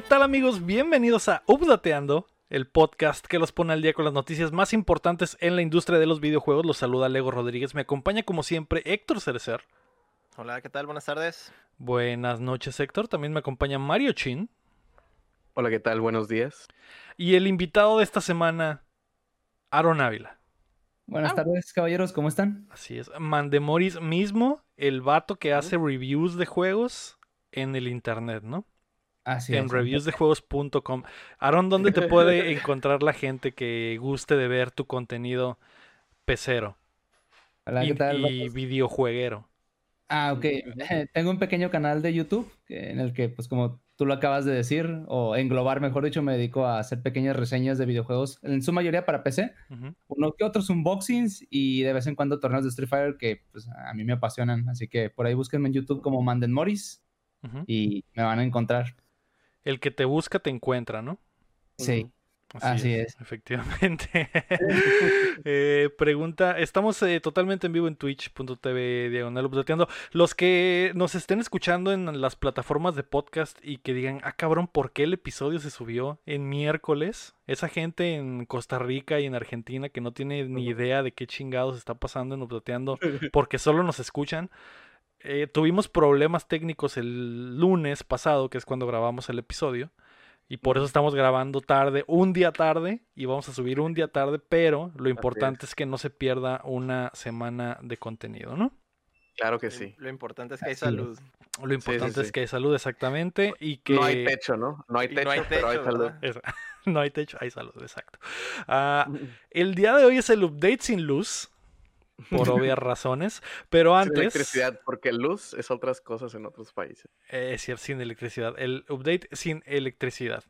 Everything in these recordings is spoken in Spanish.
¿Qué tal amigos? Bienvenidos a Updateando, el podcast que los pone al día con las noticias más importantes en la industria de los videojuegos. Los saluda Lego Rodríguez. Me acompaña como siempre Héctor Cerecer. Hola, ¿qué tal? Buenas tardes. Buenas noches Héctor. También me acompaña Mario Chin. Hola, ¿qué tal? Buenos días. Y el invitado de esta semana, Aaron Ávila. Buenas tardes, caballeros, ¿cómo están? Así es. Mandemoris mismo, el vato que hace reviews de juegos en el internet, ¿no? Así en reviewsdejuegos.com. Aaron, ¿dónde te puede encontrar la gente que guste de ver tu contenido pecero Hola, y, ¿qué tal? y videojueguero? Ah, ok. Tengo un pequeño canal de YouTube en el que, pues como tú lo acabas de decir, o englobar, mejor dicho, me dedico a hacer pequeñas reseñas de videojuegos, en su mayoría para PC, Ujú. uno que otros unboxings y de vez en cuando torneos de Street Fighter que pues, a mí me apasionan. Así que por ahí búsquenme en YouTube como Manden Morris y me van a encontrar. El que te busca te encuentra, ¿no? Sí. Así es. Efectivamente. Eh, pregunta, estamos eh, totalmente en vivo en twitch.tv diagonal updateando. Los que nos estén escuchando en las plataformas de podcast y que digan, ah cabrón, ¿por qué el episodio se subió en miércoles? Esa gente en Costa Rica y en Argentina que no tiene ni idea de qué chingados está pasando en updateando porque solo nos escuchan. Eh, tuvimos problemas técnicos el lunes pasado, que es cuando grabamos el episodio. Y por eso estamos grabando tarde, un día tarde, y vamos a subir un día tarde, pero lo importante es. que no se pierda una semana de contenido, ¿no? Claro que sí. Lo importante es que hay salud. Lo importante sí, es sí. que hay salud exactamente y que... No hay techo, ¿no? No hay techo, no hay pero hay techo, salud. no hay techo, hay salud, exacto. Ah, el día de hoy es el update sin luz, por obvias razones, pero Sin antes... electricidad, porque luz es otras cosas en otros países. Eh, Es cierto, sin electricidad. El update sin electricidad.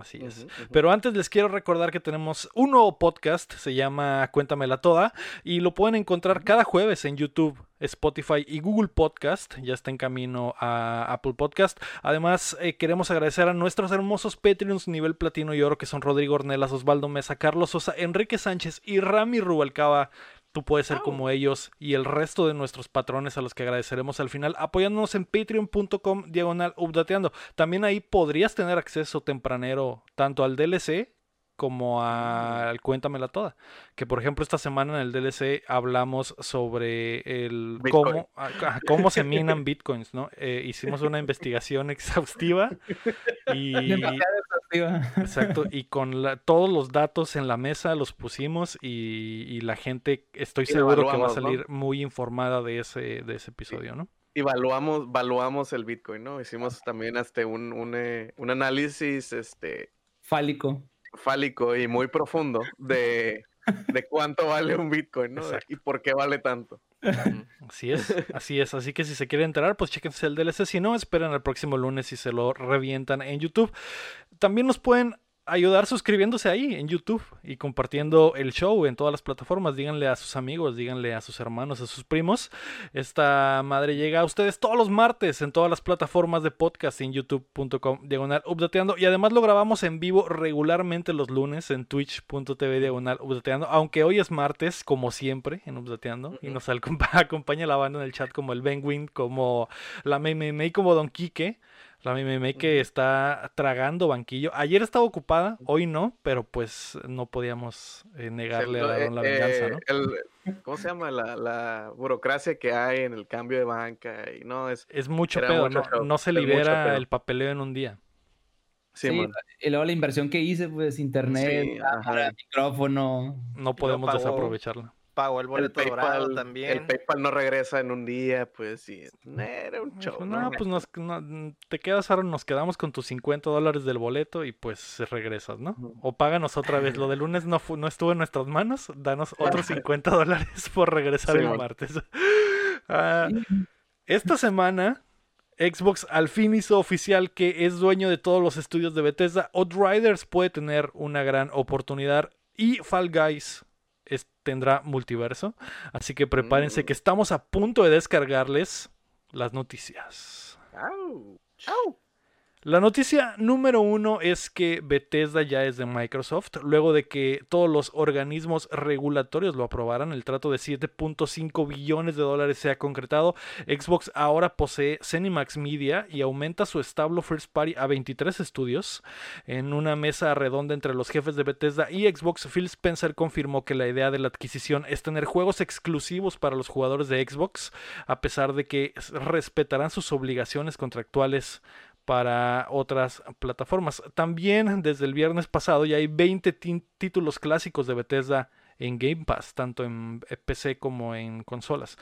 Así es. Pero antes les quiero recordar que tenemos un nuevo podcast, se llama Cuéntamela Toda, y lo pueden encontrar cada jueves en YouTube, Spotify y Google Podcast. Ya está en camino a Apple Podcast. Además, eh, queremos agradecer a nuestros hermosos Patreons nivel platino y oro, que son Rodrigo Ornelas, Osvaldo Mesa, Carlos Sosa, Enrique Sánchez y Rami Rubalcaba. Tú puedes ser como ellos y el resto de nuestros patrones a los que agradeceremos al final apoyándonos en patreon.com diagonal updateando. También ahí podrías tener acceso tempranero tanto al DLC como al Cuéntamela Toda. Que por ejemplo esta semana en el DLC hablamos sobre el Bitcoin. cómo, ah, cómo se minan bitcoins, ¿no? Eh, hicimos una investigación exhaustiva y... Exacto, y con la- todos los datos en la mesa los pusimos y, y la gente estoy Y seguro que va a salir muy informada de ese, de ese episodio, ¿no? Evaluamos, valuamos el Bitcoin, ¿no? Hicimos también este un, un, eh, un análisis este, Fálico. fálico y muy profundo de, de cuánto vale un Bitcoin, ¿no? Exacto. Y por qué vale tanto. Así es, así es. Así que si se quieren enterar, pues chéquense el DLC. Si no, esperen el próximo lunes y se lo revientan en YouTube. También nos pueden ayudar suscribiéndose ahí en YouTube y compartiendo el show en todas las plataformas. Díganle a sus amigos, díganle a sus hermanos, a sus primos. Esta madre llega a ustedes todos los martes en todas las plataformas de podcast en youtube.com diagonal updateando. Y además lo grabamos en vivo regularmente los lunes en twitch.tv diagonal updateando. Aunque hoy es martes, como siempre, en updateando. Y nos acompa- acompaña la banda en el chat como el Benwin, como la Meme como Don Quique. La Meme que está tragando banquillo. Ayer estaba ocupada, hoy no, pero pues no podíamos eh, negarle a la eh, venganza, ¿no? el- ¿Cómo se llama? La, la burocracia que hay en el cambio de banca. Y no, es Es mucho pedo, mucho no, no se libera el papeleo en un día. Sí, Sí, y luego la inversión que hice, pues internet, Sí, cámara, ajá. micrófono. No podemos desaprovecharla. Pagó el El boleto dorado PayPal, también. el PayPal no regresa en un día, pues sí, era un show. ¿no? no, pues nos, no, te quedas, Aaron, nos quedamos con tus 50 dólares del boleto y pues regresas, ¿no? O páganos otra vez. Lo del lunes no, no estuvo en nuestras manos. Danos otros 50 dólares por regresar Sí, el martes. Ah, esta semana, Xbox al fin hizo oficial que es dueño de todos los estudios de Bethesda. Outriders puede tener una gran oportunidad y Fall Guys es- tendrá multiverso. Así que prepárense Mm. que estamos a punto de descargarles las noticias. La noticia número uno es que Bethesda ya es de Microsoft. Luego de que todos los organismos regulatorios lo aprobaran, el trato de 7.5 billones de dólares se ha concretado. Xbox ahora posee Cinemax Media y aumenta su establo First Party a 23 estudios. En una mesa redonda entre los jefes de Bethesda y Xbox, Phil Spencer confirmó que la idea de la adquisición es tener juegos exclusivos para los jugadores de Xbox, a pesar de que respetarán sus obligaciones contractuales para otras plataformas. También desde el viernes pasado ya hay 20 títulos clásicos de Bethesda en Game Pass, tanto en PC como en consolas.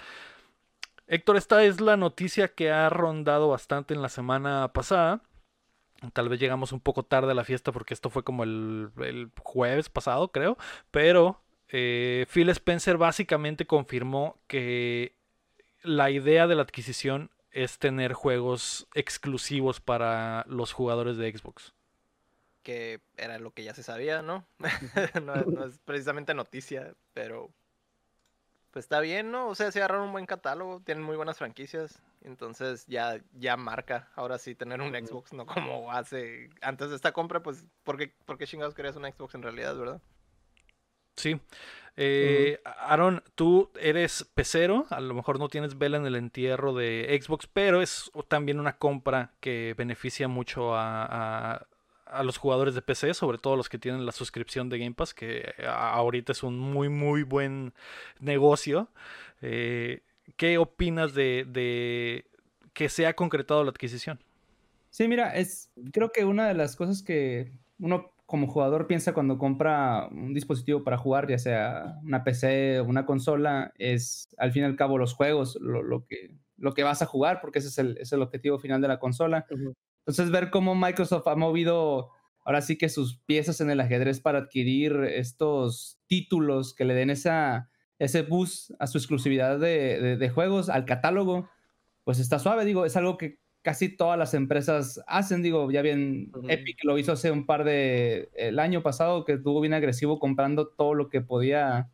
Héctor, esta es la noticia que ha rondado bastante en la semana pasada. Tal vez llegamos un poco tarde a la fiesta porque esto fue como el, jueves pasado, creo. Pero eh, Phil Spencer básicamente confirmó que la idea de la adquisición es tener juegos exclusivos para los jugadores de Xbox. Que era lo que ya se sabía, ¿no? no, es precisamente noticia, pero pues está bien, ¿no? O sea, se agarraron un buen catálogo, tienen muy buenas franquicias, entonces ya, ya marca ahora sí tener un Xbox, no como hace antes de esta compra, pues, ¿por qué, por qué chingados querías un Xbox en realidad, verdad? Sí. Eh, Aaron, tú eres pecero, a lo mejor no tienes vela en el entierro de Xbox, pero es también una compra que beneficia mucho a, los jugadores de PC, sobre todo los que tienen la suscripción de Game Pass, que ahorita es un muy, muy buen negocio. Eh, ¿Qué opinas de, de que se ha concretado la adquisición? Sí, mira, es creo que una de las cosas que uno como jugador piensa cuando compra un dispositivo para jugar, ya sea una PC o una consola, es al fin y al cabo los juegos, lo, que, lo que vas a jugar, porque ese es el, es el objetivo final de la consola. Entonces, ver cómo Microsoft ha movido ahora sí que sus piezas en el ajedrez para adquirir estos títulos que le den esa, ese boost a su exclusividad de, de juegos, al catálogo, pues está suave, digo, es algo que casi todas las empresas hacen, digo, ya bien, Epic lo hizo hace un par de, el año pasado que estuvo bien agresivo comprando todo lo que podía,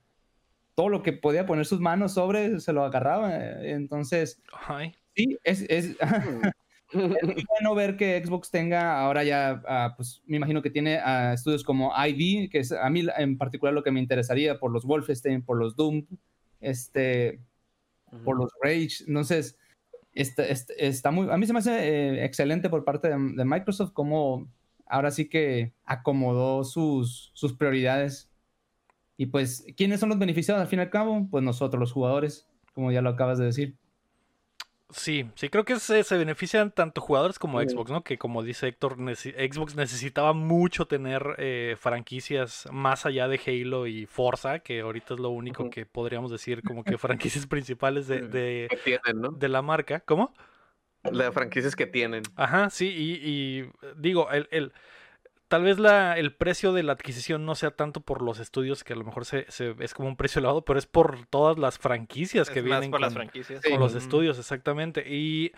todo lo que podía poner sus manos sobre, se lo agarraba, entonces, sí, es, es, bueno ver que Xbox tenga ahora ya, ah, pues me imagino que tiene uh, estudios como ID, que es a mí en particular lo que me interesaría por los Wolfenstein, por los Doom, este, por los Rage, entonces Está, está, muy, a mí se me hace eh, excelente por parte de, Microsoft como ahora sí que acomodó sus, sus prioridades. Y pues, ¿quiénes son los beneficiados al fin y al cabo? Pues nosotros, los jugadores, como ya lo acabas de decir. Sí, sí, creo que se, se benefician tanto jugadores como Xbox, ¿no? Que como dice Héctor, Xbox necesitaba mucho tener eh, franquicias más allá de Halo y Forza, que ahorita es lo único que podríamos decir como que franquicias principales de, de, de la marca. ¿Cómo? Las franquicias que tienen. Ajá, sí, y, y digo, el, el tal vez la, el precio de la adquisición no sea tanto por los estudios, que a lo mejor se, es como un precio elevado, pero es por todas las franquicias que vienen con, las franquicias. con los estudios, exactamente. Y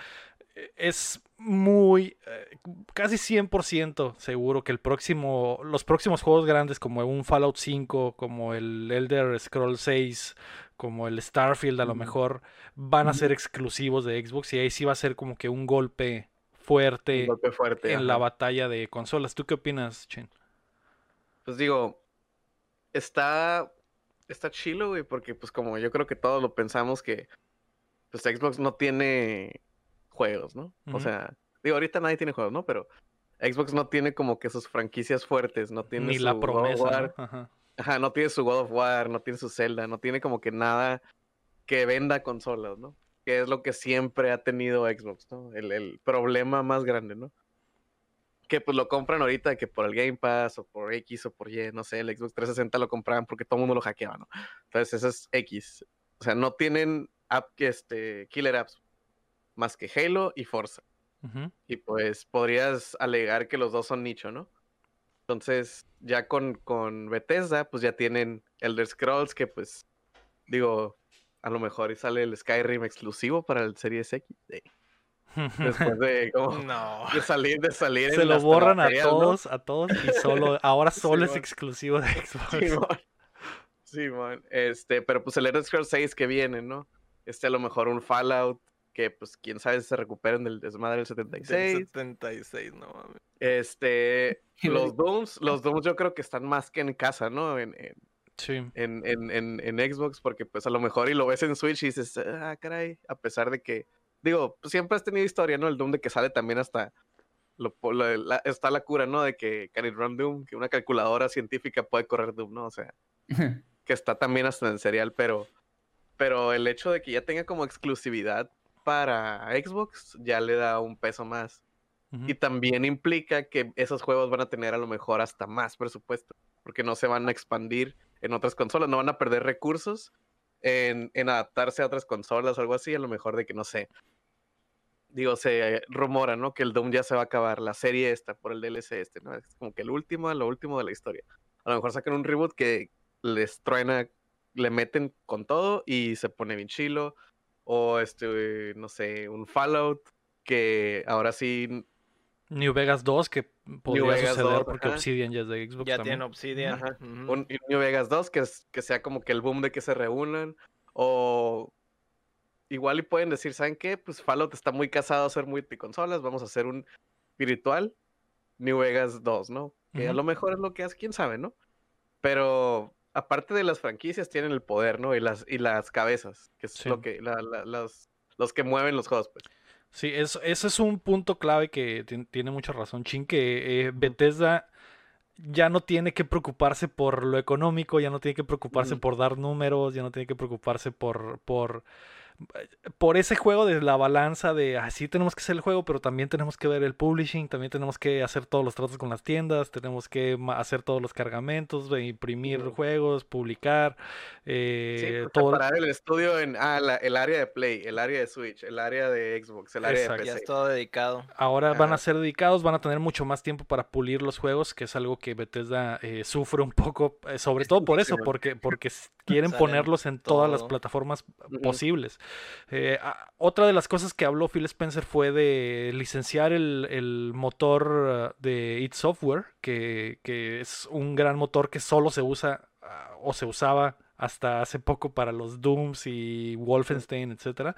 eh, es muy, eh, casi 100% seguro que el próximo, los próximos juegos grandes como un Fallout 5, como el Elder Scrolls 6, como el Starfield a lo mejor, van a ser exclusivos de Xbox y ahí sí va a ser como que un golpe fuerte, en la batalla de consolas. ¿Tú qué opinas, Chen? Pues digo, está, está chilo, güey, porque pues como yo creo que todos lo pensamos que pues Xbox no tiene juegos, ¿no? O sea, digo, ahorita nadie tiene juegos, ¿no? Pero Xbox no tiene como que sus franquicias fuertes, no tiene Ni su la promesa. Ajá. Ajá, no tiene su God of War, no tiene su Zelda, no tiene como que nada que venda consolas, ¿no? Que es lo que siempre ha tenido Xbox, ¿no? El, problema más grande, ¿no? Que pues lo compran ahorita que por el Game Pass o por X o por Y, no sé, el Xbox 360 lo compraban porque todo el mundo lo hackeaba, ¿no? Entonces eso es X. O sea, no tienen app que este, killer apps más que Halo y Forza. Y pues podrías alegar que los dos son nicho, ¿no? Entonces, ya con, con Bethesda, pues ya tienen Elder Scrolls, que pues, digo, a lo mejor y sale el Skyrim exclusivo para el Series X. Después de, salir, de salir. Se lo borran a todos, a todos y solo, ahora solo es exclusivo de Xbox. Sí, man. Este, pero pues el Elder Scrolls 6 que viene, ¿no? Este a lo mejor un Fallout, que pues quién sabe si se recuperen del desmadre del 76. 76, no mames. Este, los Dooms, los Dooms yo creo que están más que en casa, ¿no? En, en, Sí. en, en, en, en Xbox, porque pues a lo mejor y lo ves en Switch y dices, ah, caray, a pesar de que, digo, pues, siempre has tenido historia, ¿no? El Doom de que sale también hasta, lo, po- lo- la- está la cura, ¿no? De que can it run Doom, que una calculadora científica puede correr Doom, ¿no? O sea, que está también hasta en serial, pero, pero el hecho de que ya tenga como exclusividad para Xbox ya le da un peso más. Y también implica que esos juegos van a tener a lo mejor hasta más presupuesto, porque no se van a expandir en otras consolas, no van a perder recursos en, en adaptarse a otras consolas o algo así, a lo mejor de que no sé. Digo, se rumora, ¿no? Que el Doom ya se va a acabar, la serie esta, por el DLC este, ¿no? Es como que el último, lo último de la historia. A lo mejor sacan un reboot que les truena, le meten con todo y se pone bien chilo. O este, no sé, un Fallout que ahora sí New Vegas 2, que podría Vegas suceder 2, porque ajá. Obsidian ya es de Xbox Ya también. tiene Obsidian. Ajá. ujú. un, New Vegas 2 que, es- que sea como que el boom de que se reúnan. O igual y pueden decir, ¿saben qué? Pues Fallout está muy casado a hacer multiconsolas, vamos a hacer un virtual New Vegas 2, ¿no? Que a lo mejor es lo que hace, quién sabe, ¿no? Pero aparte de las franquicias tienen el poder, ¿no? Y las, y las cabezas, que es Sí. lo que, la- la- los, los que mueven los juegos, pues. Sí, es, ese es un punto clave que tien- tiene mucha razón, Chin, que eh, Bethesda ya no tiene que preocuparse por lo económico, ya no tiene que preocuparse por dar números, ya no tiene que preocuparse por, por, por ese juego de la balanza de así tenemos que hacer el juego, pero también tenemos que ver el publishing, también tenemos que hacer todos los tratos con las tiendas, tenemos que hacer todos los cargamentos, de imprimir juegos, publicar, Sí, eh, pues, todo. separar el estudio en ah, la- el área de Play, el área de Switch, el área de Xbox, el área Exacto. de Ya PC. es todo dedicado. Ahora van a ser dedicados, van a tener mucho más tiempo para pulir los juegos, que es algo que Bethesda eh, sufre un poco, eh, sobre todo por eso, porque, porque quieren Salen ponerlos en todas las plataformas posibles. Eh, otra de las cosas que habló Phil Spencer fue de licenciar el, el motor uh, de id Software, que, que es un gran motor que solo se usa ah, o se usaba hasta hace poco para los Dooms y Wolfenstein, etcétera.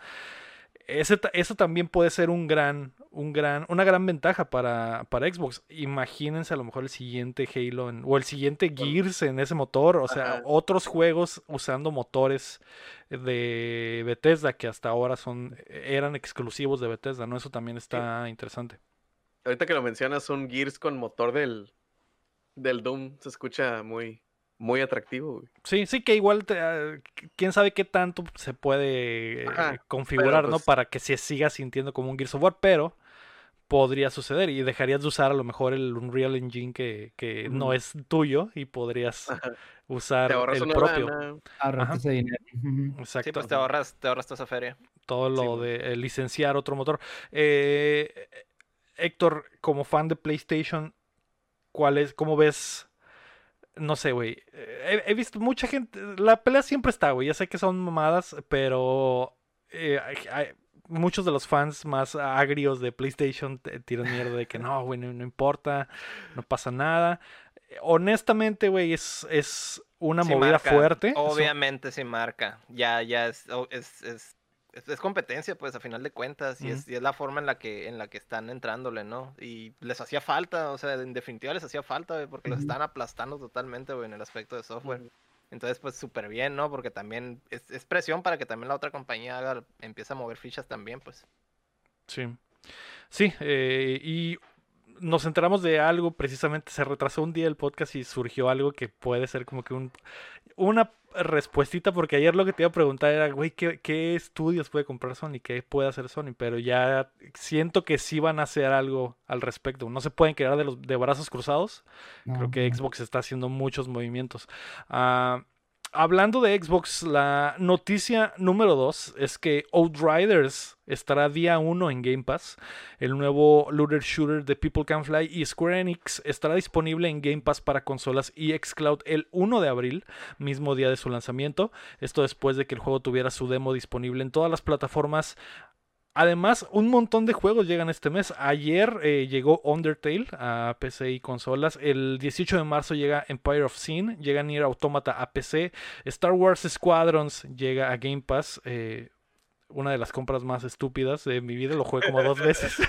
Ese, eso también puede ser un gran, un gran, una gran ventaja para, para Xbox. Imagínense a lo mejor el siguiente Halo en- o el siguiente Gears en ese motor. O sea, Ajá. otros juegos usando motores de Bethesda que hasta ahora son, eran exclusivos de Bethesda, ¿no? Eso también está interesante. Ahorita que lo mencionas, un Gears con motor del, del Doom se escucha muy, muy atractivo. güey. Sí, sí que igual te- ah, quién sabe qué tanto se puede eh, Ajá, configurar, ¿no? pues- Para que se siga sintiendo como un Gears of War, pero podría suceder y dejarías de usar a lo mejor el Unreal Engine que, que no es tuyo y podrías Ajá. usar Te ahorras el propio. ese dinero. Exacto. Sí, pues te ahorras, te ahorras toda esa feria. todo lo Sí, de eh, licenciar otro motor. Eh, Héctor, como fan de PlayStation, ¿cuál es, cómo ves? No sé, güey. eh, He, he visto mucha gente. La pelea siempre está, güey. Ya sé que son mamadas, pero eh, hay- muchos de los fans más agrios de PlayStation tiran mierda de que no, güey, no, no importa, no pasa nada. Honestamente, güey, es, es una Sí movida marca, fuerte. Obviamente sí marca. Ya, ya es, es, es, es competencia, pues, a final de cuentas. Y, es, y es la forma en la que, en la que están entrándole, ¿no? Y les hacía falta, o sea, en definitiva les hacía falta, güey, porque los están aplastando totalmente, güey, en el aspecto de software. Entonces, pues súper bien, ¿no? Porque también es, es presión para que también la otra compañía haga, empiece a mover fichas también, pues. Sí. Sí, eh, y nos enteramos de algo, precisamente se retrasó un día el podcast y surgió algo que puede ser como que un, una respuestita, porque ayer lo que te iba a preguntar era, güey, ¿qué, qué estudios puede comprar Sony? ¿Qué puede hacer Sony? Pero ya siento que sí van a hacer algo al respecto. No se pueden quedar de, los, de brazos cruzados. Creo que no. Xbox está haciendo muchos movimientos. Ah, hablando de Xbox, la noticia número 2 es que Outriders estará día 1 en Game Pass. El nuevo looter shooter de People Can Fly y Square Enix estará disponible en Game Pass para consolas y xCloud el 1 de abril, mismo día de su lanzamiento. Esto después de que el juego tuviera su demo disponible en todas las plataformas Además, un montón de juegos llegan este mes. Ayer eh, llegó Undertale a PC y consolas. El 18 de marzo llega Empire of Sin. Llega Nier Automata a PC. Star Wars Squadrons llega a Game Pass. eh, una de las compras más estúpidas de mi vida. Lo jugué como dos veces.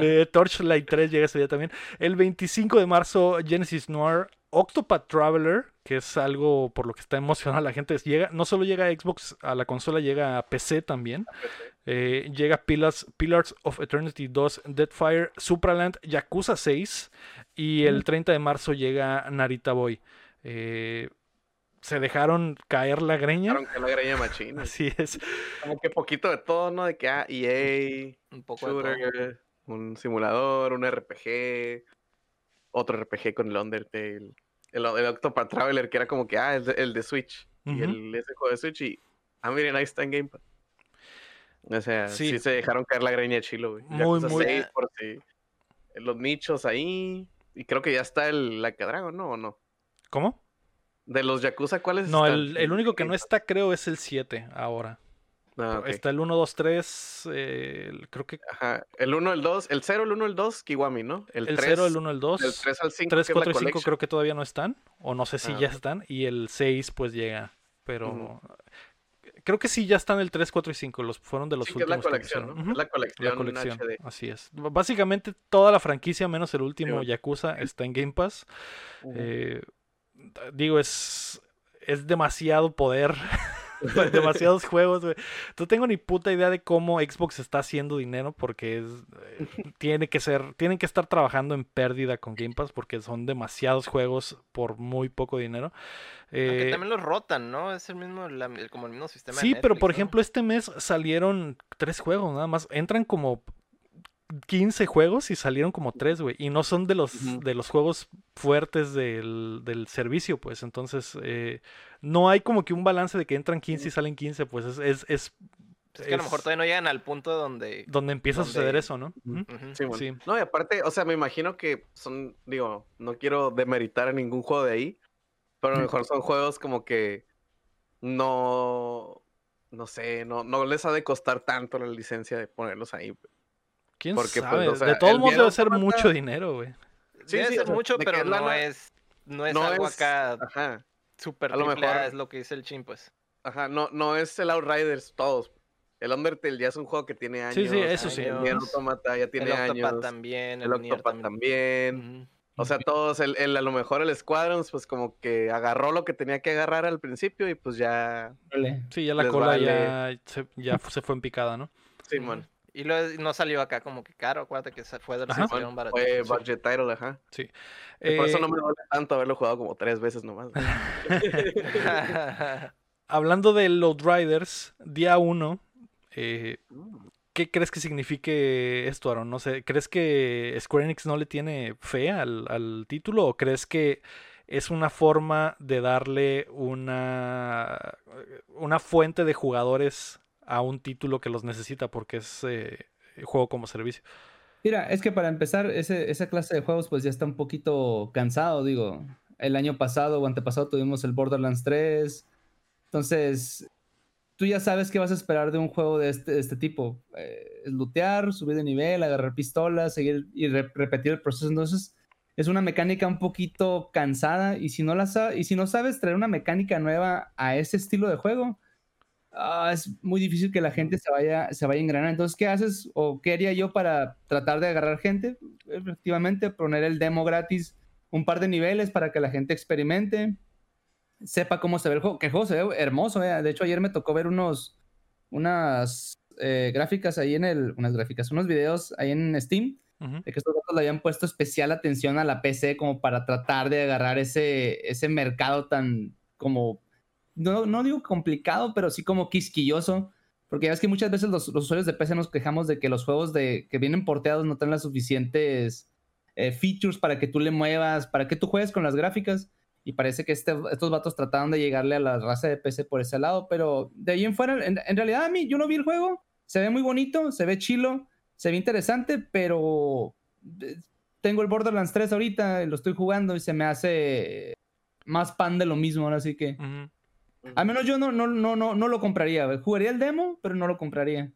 Eh, Torchlight 3 llega ese día también. El 25 de marzo, Genesis Noir. Octopath Traveler, que es algo por lo que está emocionada la gente, llega, no solo llega a Xbox, a la consola, llega a PC también. Eh, llega Pillars, Pillars of Eternity 2, Deadfire, Supraland, Yakuza 6 y el 30 de marzo llega Narita Boy. Eh, se dejaron caer la greña. Dejaron caer la greña machina. Así es. Como que poquito de todo, ¿no? De que ah, EA, Un poco de todo. shooter, un simulador, un RPG, otro RPG con el Undertale, el, el Octopath Traveler, que era como que, ah, el de, el de Switch. Y el, ese juego de Switch, y, ah, miren, ahí está en Game Pass. O sea, Sí. sí, se dejaron caer la greña de chilo, güey. Muy, muy- 6 por si- Los nichos ahí. Y creo que ya está el Like a Dragon, ¿no? ¿O no? ¿Cómo? De los Yakuza, ¿cuáles No, están? el, el único que no está, creo, es el 7 ahora. Ah, ok. Está el 1, 2, 3. eh, el- creo que Ajá. El 1, el 2, el 0, el 1, el 2, Kiwami, ¿no? el, tres, 0, el 1, el 2. Del 3 al 5, 3, que es 4 la y 5 collection. creo que todavía no están. O no sé si Ah, ya están. Y el 6 pues llega. Pero Ujú. creo que sí ya están el 3, 4 y 5. Los, fueron de los Sí, que es la últimos que colección, ¿no? pusieron. Es la colección, la colección. HD. Así es. Básicamente toda la franquicia menos el último bueno. Yakuza está en Game Pass. Ujú. Eh, digo, es, es demasiado poder. demasiados juegos, güey. No tengo ni puta idea de cómo Xbox está haciendo dinero porque es, eh, tiene que ser, tienen que estar trabajando en pérdida con Game Pass porque son demasiados juegos por muy poco dinero. Eh, también los rotan, ¿no? Es el mismo, la- como el mismo sistema. de sí, pero Netflix, por ¿no? ejemplo, este mes salieron tres juegos nada más. Entran como 15 juegos y salieron como tres, güey. Y no son de los, de los juegos fuertes del, del servicio, pues. Entonces, eh, no hay como que un balance de que entran 15 y salen 15, pues es, es, es Es que a lo mejor todavía no llegan al punto donde. donde empieza a suceder eso, ¿no? Sí, bueno. Sí. No, y aparte, o sea, me imagino que son, digo, no quiero demeritar a ningún juego de ahí, pero a lo mejor son juegos como que no, no sé, no, no les ha de costar tanto la licencia de ponerlos ahí. ¿Quién Porque, pues, sabe? o sea, de todos el modos debe ser mucho dinero, güey. Sí, Debe sí, ser o sea, mucho, pero no lana- es. No es no algo es- acá Ajá, super a lo mejor- es lo que dice el chin, pues. ajá, no, no es el Outriders todos. El Undertale ya es un juego que tiene años. Sí, sí, eso sí. El años. Automata ya tiene el años. también, El el, Octopath también. O sea, todos, el, el- a lo mejor el Squadrons, pues como que agarró lo que tenía que agarrar al principio y pues ya. Sí, ya la cola vale. ya, se, ya se fue en picada, ¿no? Simón. Ujú. Y lo- no salió acá como que caro, acuérdate que se- fue de los Ajá. que salieron Fue baratitos. budget title, ajá. Sí. Por eso Eh, no me duele tanto haberlo jugado como tres veces nomás. Hablando de Load Riders, día 1, eh, Mm. ¿qué crees que signifique esto, Aaron? No sé, ¿crees que Square Enix no le tiene fe al, al título o crees que es una forma de darle una, una fuente de jugadores a un título que los necesita porque es eh, juego como servicio? Mira, es que para empezar, ese, esa clase de juegos pues ya está un poquito cansado, digo. El año pasado o antepasado tuvimos el Borderlands 3. Entonces, tú ya sabes qué vas a esperar de un juego de este, este tipo. Eh, lootear, subir de nivel, agarrar pistolas, seguir y re- repetir el proceso. Entonces, es una mecánica un poquito cansada y si no la y si no sabes traer una mecánica nueva a ese estilo de juego, ah, es muy difícil que la gente se vaya, se vaya a engranar. Entonces, ¿qué haces o qué haría yo para tratar de agarrar gente? Efectivamente, poner el demo gratis, un par de niveles para que la gente experimente, sepa cómo se ve el juego, que el juego se ve hermoso. eh. De hecho, ayer me tocó ver unos, unas eh, gráficas ahí en el, unas gráficas, unos videos ahí en Steam de que estos datos le habían puesto especial atención a la PC como para tratar de agarrar ese, ese mercado tan como, no, no digo complicado, pero sí como quisquilloso. Porque ya ves que muchas veces los, usuarios de PC nos quejamos de que los juegos de, que vienen porteados no tienen las suficientes eh, features para que tú le muevas, para que tú juegues con las gráficas. Y parece que este- estos vatos trataron de llegarle a la raza de PC por ese lado, pero de ahí en fuera, en, realidad a mí yo no vi el juego, se ve muy bonito, se ve chilo, se ve interesante, pero eh, tengo el Borderlands 3 ahorita, lo estoy jugando y se me hace más pan de lo mismo, ahora sí que... Al menos yo no, no, no, no, no lo compraría. Jugaría el demo, pero no lo compraría.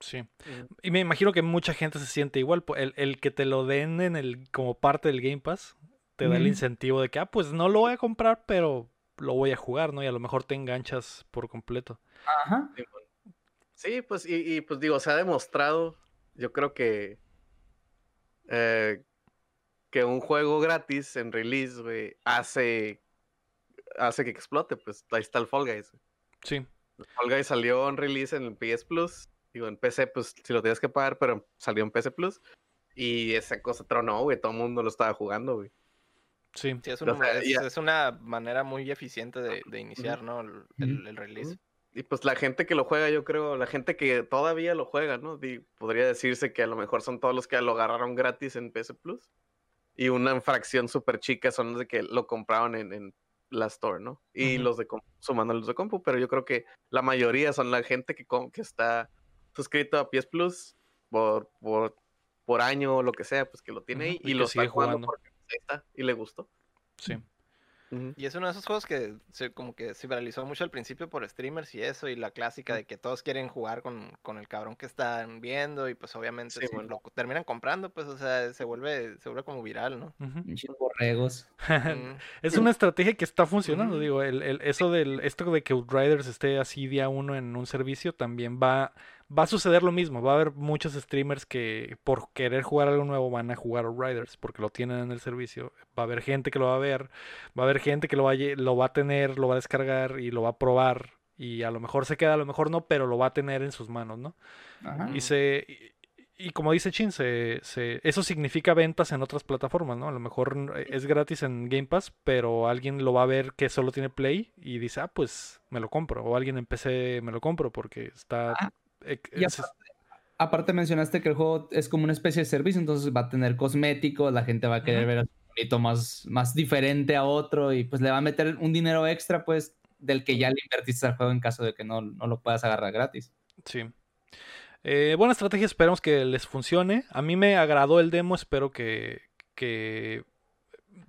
Sí. Mm. Y me imagino que mucha gente se siente igual. El, el que te lo den en el, como parte del Game Pass te da el incentivo de que, ah, pues no lo voy a comprar, pero lo voy a jugar, ¿no? Y a lo mejor te enganchas por completo. Ajá. Sí, pues, y, y, pues digo, se ha demostrado, yo creo que eh, que un juego gratis en release, güey, hace, hace que explote, pues ahí está el Fall Guys. Sí. El Fall Guys salió en release en el PS Plus, digo, en PC, pues si lo tienes que pagar, pero salió en PC Plus, y esa cosa tronó, güey, todo el mundo lo estaba jugando, güey. Sí. Sí, es, O una, sea, es, ya- es una manera muy eficiente de, de iniciar, ¿no? El, el- el release. Y pues la gente que lo juega, yo creo, la gente que todavía lo juega, ¿no? Di- podría decirse que a lo mejor son todos los que lo agarraron gratis en PS Plus. Y una fracción súper chica son los de que lo compraron en, en la store, ¿no? Y los de compu, sumando los de compu, pero yo creo que la mayoría son la gente que, que está suscrito a PS Plus por, por, por año o lo que sea, pues que lo tiene ahí y lo sigue está jugando, jugando. porque pues, ahí está y le gustó. Sí. Ujú. Y es uno de esos juegos que se, como que se viralizó mucho al principio por streamers y eso, y la clásica de que todos quieren jugar con, con el cabrón que están viendo, y pues obviamente Sí, si bueno. lo terminan comprando, pues o sea, se vuelve, se vuelve como viral, ¿no? Ujú. Pinches borregos. Es una estrategia que está funcionando, digo, el, el- eso del, esto de que Outriders esté así día uno en un servicio también va, va a suceder lo mismo, va a haber muchos streamers que por querer jugar algo nuevo van a jugar Outriders porque lo tienen en el servicio, va a haber gente que lo va a ver, va a haber gente que lo va a, lo va a tener, lo va a descargar y lo va a probar y a lo mejor se queda, a lo mejor no, pero lo va a tener en sus manos, ¿no? Ajá. Y se y, y como dice Chin, se, se- eso significa ventas en otras plataformas, ¿no? A lo mejor eh, es gratis en Game Pass, pero alguien lo va a ver que solo tiene Play y dice, ah, pues me lo compro. O alguien en PC me lo compro porque está... Ah, eh, y es- Aparte mencionaste que el juego es como una especie de servicio, entonces va a tener cosméticos, la gente va a querer ver a su bonito más, más diferente a otro y pues le va a meter un dinero extra pues del que ya le invertiste al juego en caso de que no, no lo puedas agarrar gratis. sí. Eh, buena estrategia, esperemos que les funcione. A mí me agradó el demo, espero que, que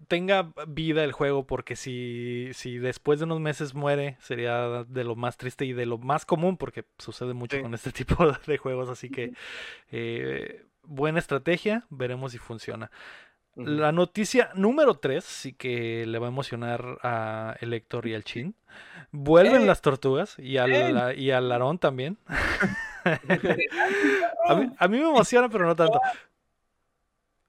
tenga vida el juego, porque si, si después de unos meses muere, sería de lo más triste y de lo más común, porque sucede mucho Sí. con este tipo de juegos, así que eh, buena estrategia, veremos si funciona. La noticia número 3, sí que le va a emocionar a el Héctor y al Chin. Vuelven ¡Eh! las tortugas y al, ¡Eh! la- y al Larón también. A mí, a mí me emociona, pero no tanto.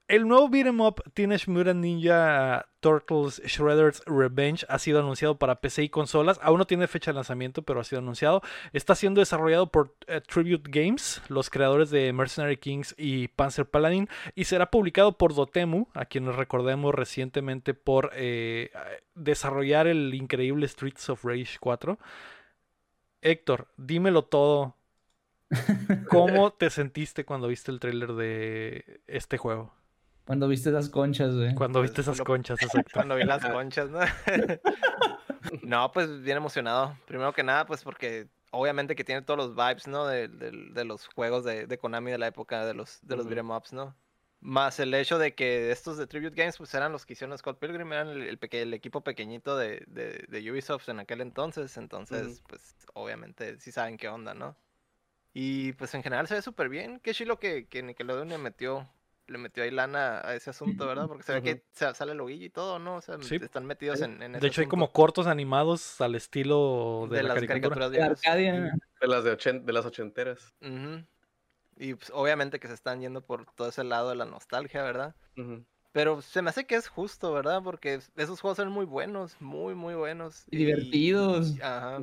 El nuevo beat'em up Teenage Mutant Ninja Turtles Shredder's Revenge ha sido anunciado para PC y consolas. Aún no tiene fecha de lanzamiento, pero ha sido anunciado. Está siendo desarrollado por eh, Tribute Games, los creadores de Mercenary Kings y Panzer Paladin, y será publicado por Dotemu, a quienes recordemos recientemente por eh, desarrollar el increíble Streets of Rage 4. Héctor, dímelo todo. ¿Cómo te sentiste cuando viste el tráiler de este juego? Cuando viste esas conchas, güey. Cuando viste esas conchas, exacto. Cuando vi las conchas, ¿no? no, pues bien emocionado. Primero que nada, pues porque obviamente que tiene todos los vibes, ¿no? De, de- de los juegos de, de Konami de la época de los, de los beat'em ups, ¿no? Más el hecho de que estos de Tribute Games, pues eran los que hicieron Scott Pilgrim, eran el, el peque- el equipo pequeñito de, de, de Ubisoft en aquel entonces. Entonces, pues obviamente sí saben qué onda, ¿no? Y pues en general se ve súper bien. Qué chilo que, que Nickelodeon le metió, le metió ahí lana a ese asunto, ¿verdad? Porque se ve Ujú. que sa- sale el loguillo y todo, ¿no? O sea, Sí. están metidos en, en ese De hecho, hay como cortos animados al estilo de, de la las caricatura. caricaturas De. De las de, ochen- de las ochenteras. Y pues, obviamente que se están yendo por todo ese lado de la nostalgia, ¿verdad? Pero se me hace que es justo, ¿verdad? Porque es- esos juegos son muy buenos, muy, muy buenos. Y divertidos. Ajá.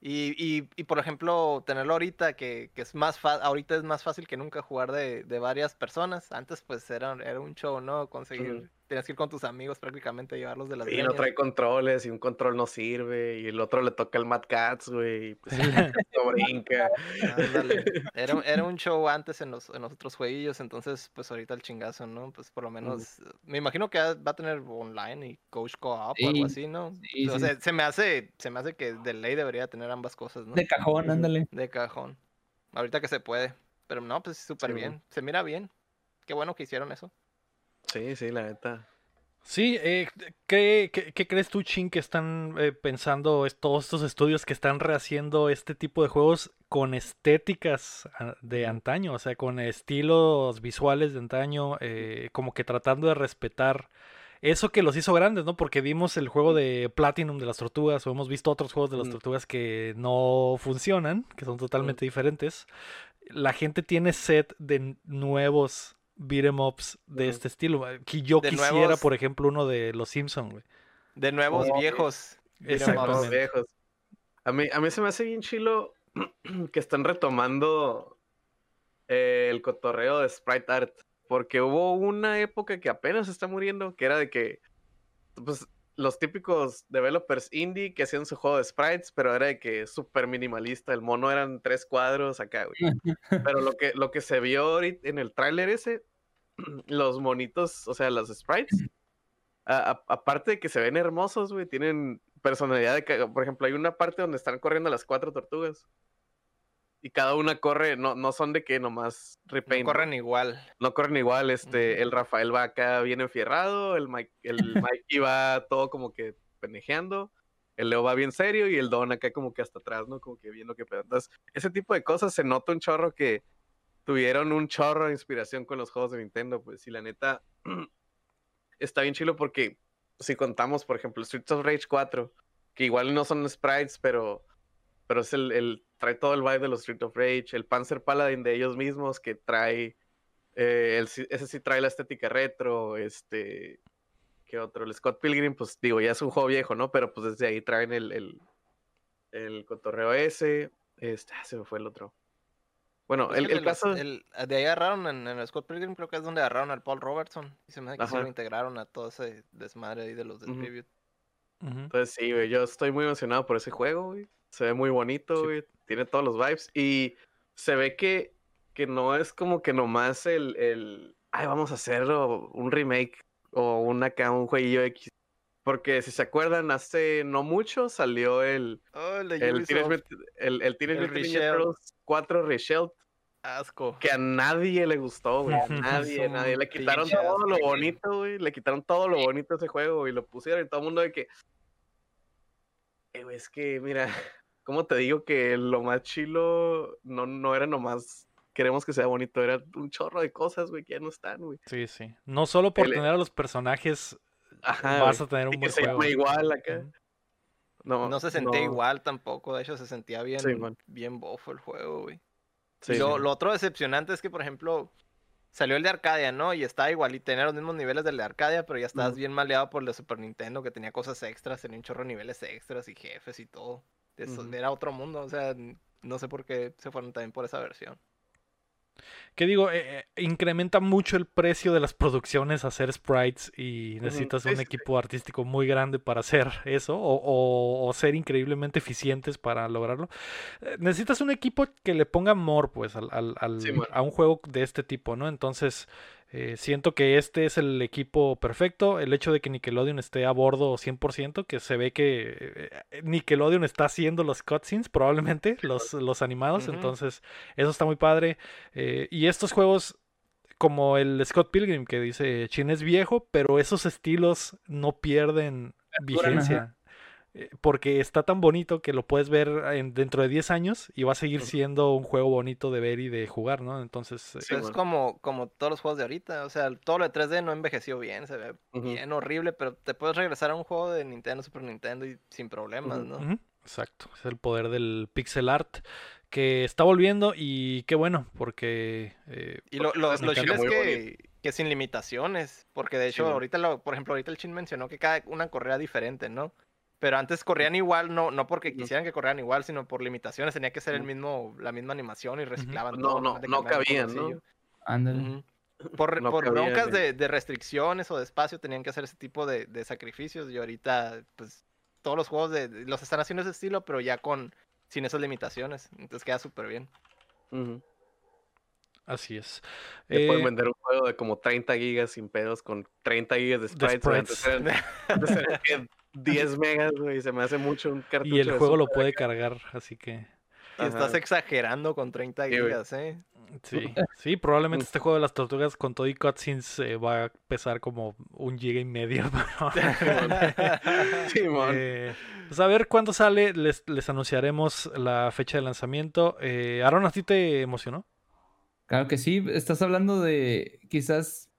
Y, y, y por ejemplo, tenerlo ahorita, que, que es más fácil, ahorita es más fácil que nunca jugar de, de varias personas. Antes pues era, era un show, ¿no? Conseguir. Tenías que ir con tus amigos prácticamente a llevarlos de las Sí, no trae controles y un control no sirve y el otro le toca el Mad Cats, güey. y Pues, no brinca. Ándale. Era, era un show antes en los, en los otros jueguillos, entonces pues ahorita el chingazo, ¿no? Pues por lo menos, me imagino que va a tener online y coach co-op o algo Sí, así, ¿no? sí, o sí. sea, se me hace, se me hace que de ley debería tener ambas cosas, ¿no? De cajón, ándale. De cajón. Ahorita que se puede. Pero no, pues súper Sí, bien. Se mira bien. Qué bueno que hicieron eso. Sí, sí, la neta. Sí, eh, ¿qué, qué, qué crees tú, Chin, que están eh, pensando todos estos estudios que están rehaciendo este tipo de juegos con estéticas ah, de antaño? O sea, con estilos visuales de antaño, eh, como que tratando de respetar eso que los hizo grandes, ¿no? Porque vimos el juego de Platinum de las tortugas, o hemos visto otros juegos de las tortugas que no funcionan, que son totalmente diferentes. La gente tiene set de nuevos beat'em ups de este estilo. Que yo De quisiera, nuevos- por ejemplo, uno de los Simpsons, güey. De nuevos Oh, viejos. Exactamente. Viejos. A mí, a mí se me hace bien chilo que están retomando eh, el cotorreo de Sprite Art. Porque hubo una época que apenas está muriendo, que era de que pues, los típicos developers indie que hacían su juego de sprites, pero era de que súper minimalista. El mono eran tres cuadros acá, güey. Pero lo que, lo que se vio ahorita en el tráiler ese, los monitos, o sea, los sprites, a- a- aparte de que se ven hermosos, güey, tienen personalidad de que, por ejemplo, hay una parte donde están corriendo las cuatro tortugas. Y cada una corre, no, no son de que nomás No repaint. ¿no? corren igual. No corren igual, este, el Rafael va acá bien enfierrado, el, Mike, el Mikey va todo como que pendejeando, el Leo va bien serio y el Don acá como que hasta atrás, ¿no? Como que viendo qué pedo. Entonces, ese tipo de cosas se nota un chorro que tuvieron un chorro de inspiración con los juegos de Nintendo, pues, y la neta está bien chilo porque si contamos, por ejemplo, Streets of Rage 4, que igual no son sprites, pero pero es el, trae todo el vibe de los Streets of Rage, el Panzer Paladin de ellos mismos que trae eh, ese sí trae la estética retro, este ¿qué otro? El Scott Pilgrim, pues digo, ya es un juego viejo, ¿no? Pero pues desde ahí traen el, el, el cotorreo ese, este, ah, se me fue el otro. Bueno, Pues el, que el caso... el- de ahí agarraron en, en el Scott Pilgrim, creo que es donde agarraron al Paul Robertson. Y se me hace que sí Ajá. lo integraron a todo ese desmadre ahí de los de Ujú. Tribute. Entonces sí, güey, yo estoy muy emocionado por ese juego, güey. Se ve muy bonito, Sí. güey. Tiene todos los vibes. Y se ve que, que no es como que nomás el, el... Ay, vamos a hacer o- un remake o un acá, un jueguillo X. Porque si se acuerdan, hace no mucho salió el, Oh, el el Teenage, Ubisoft. Mut- el, el Teenage El Mutant Ninja Reshelled. Turtles 4 Reshelled, Asco. que a nadie le gustó, güey. A nadie, nadie. Le quitaron todo lo asco, bonito, güey. Le quitaron todo lo bonito a ese juego y lo pusieron y todo el mundo de que. Eh, es que, mira, ¿cómo te digo que lo más chilo no, no era nomás queremos que sea bonito? Era un chorro de cosas, güey, que ya no están, güey. Sí, sí. No solo por El- tener a los personajes Ajá. vas a tener un y buen se juego. igual acá. No, No se sentía no, igual tampoco, de hecho se sentía bien, Sí, bien bofo el juego, güey. sí, y lo, sí. lo otro decepcionante es que, por ejemplo, salió el de Arcadia, ¿no? Y está igual y tenía los mismos niveles del de Arcadia, pero ya estabas bien maleado por el de Super Nintendo, que tenía cosas extras, tenía un chorro de niveles extras y jefes y todo. Eso era otro mundo, o sea, no sé por qué se fueron también por esa versión. Que digo, eh, eh, incrementa mucho el precio de las producciones hacer sprites y necesitas un sí, sí. equipo artístico muy grande para hacer eso o, o- o ser increíblemente eficientes para lograrlo. Eh, necesitas un equipo que le ponga amor pues al, al- al- Sí, a un juego de este tipo, ¿no? Entonces eh, siento que este es el equipo perfecto. El hecho de que Nickelodeon esté a bordo 100%, que se ve que eh, Nickelodeon está haciendo los cutscenes, probablemente, los, los animados. Entonces, eso está muy padre. Eh, y estos juegos, como el Scott Pilgrim, que dice Chin es viejo, pero esos estilos no pierden vigencia. Eh, Porque está tan bonito que lo puedes ver en- dentro de 10 años y va a seguir siendo un juego bonito de ver y de jugar, ¿no? Entonces, eh, Sí, es como, como todos los juegos de ahorita, o sea, todo lo de 3D no envejeció bien, se ve bien horrible, pero te puedes regresar a un juego de Nintendo, Super Nintendo y sin problemas. ¿no? Exacto, es el poder del pixel art que está volviendo y qué bueno, porque eh, Y lo, lo, se lo chido es que, que sin limitaciones, porque de hecho ahorita, lo, por ejemplo, ahorita el Chin mencionó que cada una corría diferente, ¿no? Pero antes corrían igual, no, no porque quisieran que corrieran igual, sino por limitaciones, tenía que ser el mismo, la misma animación y reciclaban No, todo. no, no un cabían, ¿no? Ándale. Por, No por cabían broncas de, de restricciones o de espacio tenían que hacer ese tipo de, de sacrificios y ahorita pues todos los juegos de, de- los están haciendo ese estilo pero ya con sin esas limitaciones entonces queda súper bien así es. Te Eh, pueden vender un juego de como 30 gigas sin pedos con 30 gigas de sprites. Antes sprites. Eran- antes eran que 10 megas, güey. Se me hace mucho un cartucho. y el juego lo puede cargar, así que y estás exagerando con 30 Sí, güey. gigas eh sí, sí, probablemente este juego de las tortugas con todo y cutscenes eh, va a pesar como un giga y medio. pero- Simón. Eh, pues a ver cuándo sale, les, les anunciaremos la fecha de lanzamiento. Eh, Aaron, ¿a ti te emocionó? Claro que sí, estás hablando de quizás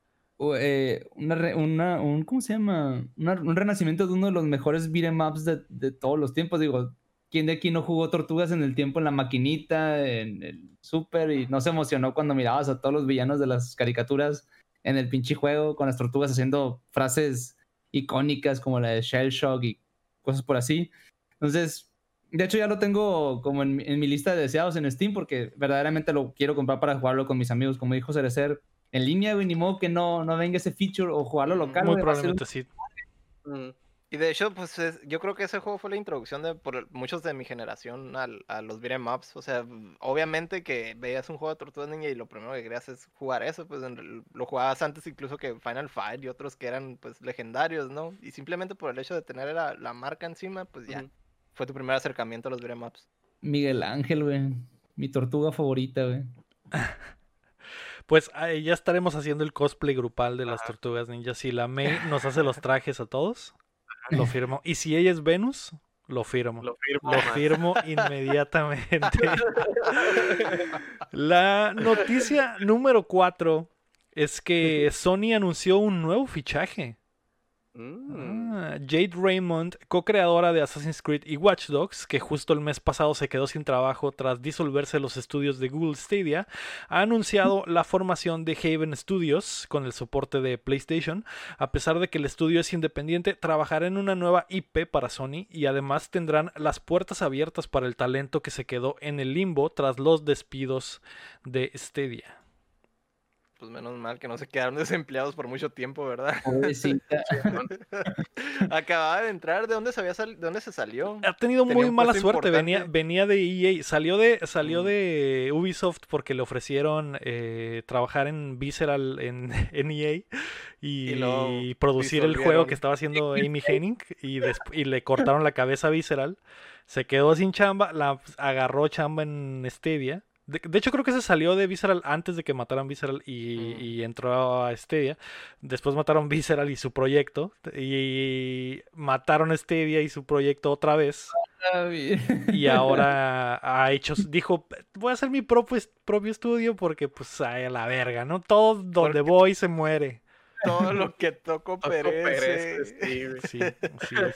eh, una, un, ¿cómo se llama? Un renacimiento de uno de los mejores beat'em ups de, de todos los tiempos. Digo, ¿quién de aquí no jugó Tortugas en el tiempo en la maquinita, en el Super y no se emocionó cuando mirabas a todos los villanos de las caricaturas en el pinche juego con las tortugas haciendo frases icónicas como la de Shell Shock y cosas por así? Entonces, de hecho ya lo tengo como en, en mi lista de deseados en Steam porque verdaderamente lo quiero comprar para jugarlo con mis amigos, como dijo Cerecer, en línea, güey, ni modo que no, no venga ese feature o jugarlo local. Muy güey, a un- probablemente sí. Mm. Y de hecho, pues es- yo creo que ese juego fue la introducción de por muchos de mi generación al- a los beat'em ups. O sea, obviamente que veías un juego de Tortugas Ninja y lo primero que querías es jugar eso, pues en lo jugabas antes incluso que Final Fight y otros que eran pues legendarios, ¿no? Y simplemente por el hecho de tener la, la marca encima, pues ya fue tu primer acercamiento a los beat'em ups. Miguel Ángel, güey. Mi tortuga favorita, güey. Pues ahí ya estaremos haciendo el cosplay grupal de las tortugas ninjas. Si la May nos hace los trajes a todos, lo firmo. Y si ella es Venus, lo firmo. Lo firmo. Lo más. firmo inmediatamente. La noticia número 4 es que Sony anunció un nuevo fichaje. Mm. Ah, Jade Raymond, co-creadora de Assassin's Creed y Watch Dogs, que justo el mes pasado se quedó sin trabajo tras disolverse los estudios de Google Stadia, ha anunciado la formación de Haven Studios con el soporte de PlayStation. A pesar de que el estudio es independiente, trabajará en una nueva IP para Sony y además tendrán las puertas abiertas para el talento que se quedó en el limbo tras los despidos de Stadia. Pues menos mal que no se quedaron desempleados por mucho tiempo, ¿verdad? Pobrecita. Acababa de entrar, ¿de dónde se, había sal- de dónde se salió? Ha tenido Tenía muy mala suerte. Venía, importante. venía de EA. Salió de, salió Mm. de Ubisoft porque le ofrecieron eh, trabajar en Visceral en, en EA y, Y producir el juego que estaba haciendo Amy Hennig y, y le cortaron la cabeza a Visceral. Se quedó sin chamba, la agarró chamba en Stadia. De, de hecho, creo que se salió de Visceral antes de que mataran Visceral y, Mm. y entró a Stadia. Después mataron Visceral y su proyecto. Y mataron Stadia y su proyecto otra vez. Y ahora ha hecho, dijo, voy a hacer mi propio, est- propio estudio porque pues a la verga, ¿no? Todo donde Porque- voy se muere. Todo lo que toco Toco perece. sí, así es.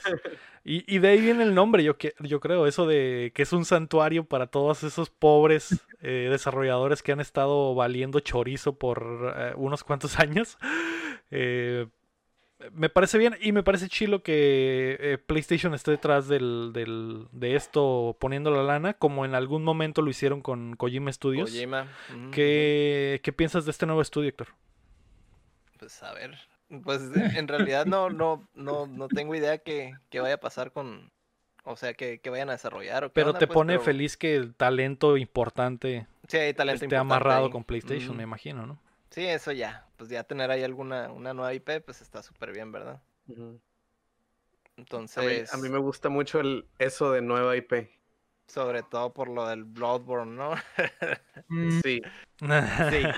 Y, y de ahí viene el nombre, yo, que, yo creo, eso de que es un santuario para todos esos pobres eh, desarrolladores que han estado valiendo chorizo por eh, unos cuantos años. Eh, me parece bien y me parece chilo que eh, PlayStation esté detrás del, del- de esto poniendo la lana, como en algún momento lo hicieron con Kojima Studios. Kojima. ujú, ¿Qué, ¿Qué piensas de este nuevo estudio, Héctor? Pues a ver. Pues en realidad no, no, no, no tengo idea qué, qué vaya a pasar con. O sea, que, que vayan a desarrollar. O qué Pero onda, te pues, pone pero feliz que el talento importante Sí, hay talento esté importante amarrado ahí. con PlayStation, me imagino, ¿no? Sí, eso ya. Pues ya tener ahí alguna una nueva IP, pues está súper bien, ¿verdad? Ujú. A mí, Entonces, a mí me gusta mucho el, eso de nueva IP. sobre todo por lo del Bloodborne, ¿no? Mm, Sí. Sí.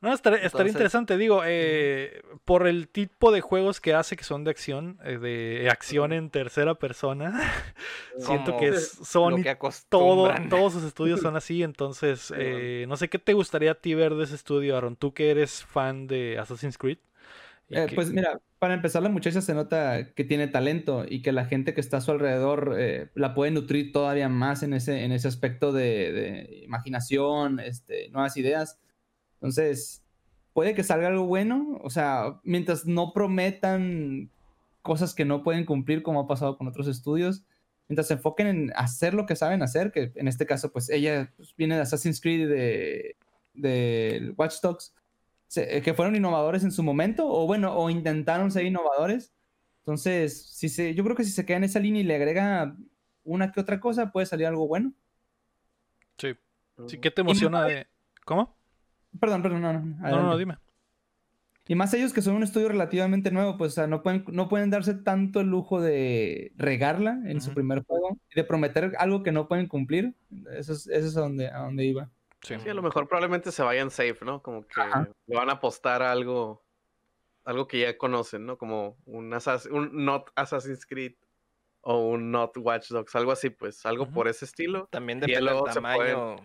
No, estaría, estaría Entonces, interesante, digo, eh, por el tipo de juegos que hace que son de acción, eh, de acción en tercera persona, siento que es Sony, que todo, todos sus estudios son así, entonces, eh, no sé qué te gustaría a ti ver de ese estudio, Aaron, tú que eres fan de Assassin's Creed. Eh, que- Pues mira, para empezar, la muchacha se nota que tiene talento y que la gente que está a su alrededor eh, la puede nutrir todavía más en ese, en ese aspecto de, de imaginación, este, nuevas ideas. Entonces, puede que salga algo bueno, o sea, mientras no prometan cosas que no pueden cumplir como ha pasado con otros estudios, mientras se enfoquen en hacer lo que saben hacer, que en este caso, pues ella pues, viene de Assassin's Creed y de, de Watch Dogs, se- que fueron innovadores en su momento, o bueno, o intentaron ser innovadores. Entonces, si se, yo creo que si se queda en esa línea y le agrega una que otra cosa, puede salir algo bueno. sí, sí. ¿qué te emociona de...? ¿Cómo? Perdón, perdón, no, no. No, no, no, adelante. dime. Y más ellos que son un estudio relativamente nuevo, pues o sea, no, pueden, no pueden darse tanto el lujo de regarla en su primer juego y de prometer algo que no pueden cumplir. Eso es, eso es a, donde, a donde iba. Sí. Sí, a lo mejor probablemente se vayan safe, ¿no? Como que Ajá. le van a apostar a algo, algo que ya conocen, ¿no? Como un, un not Assassin's Creed o un not Watch Dogs, algo así, pues, algo por ese estilo. También depende del se pueden- tamaño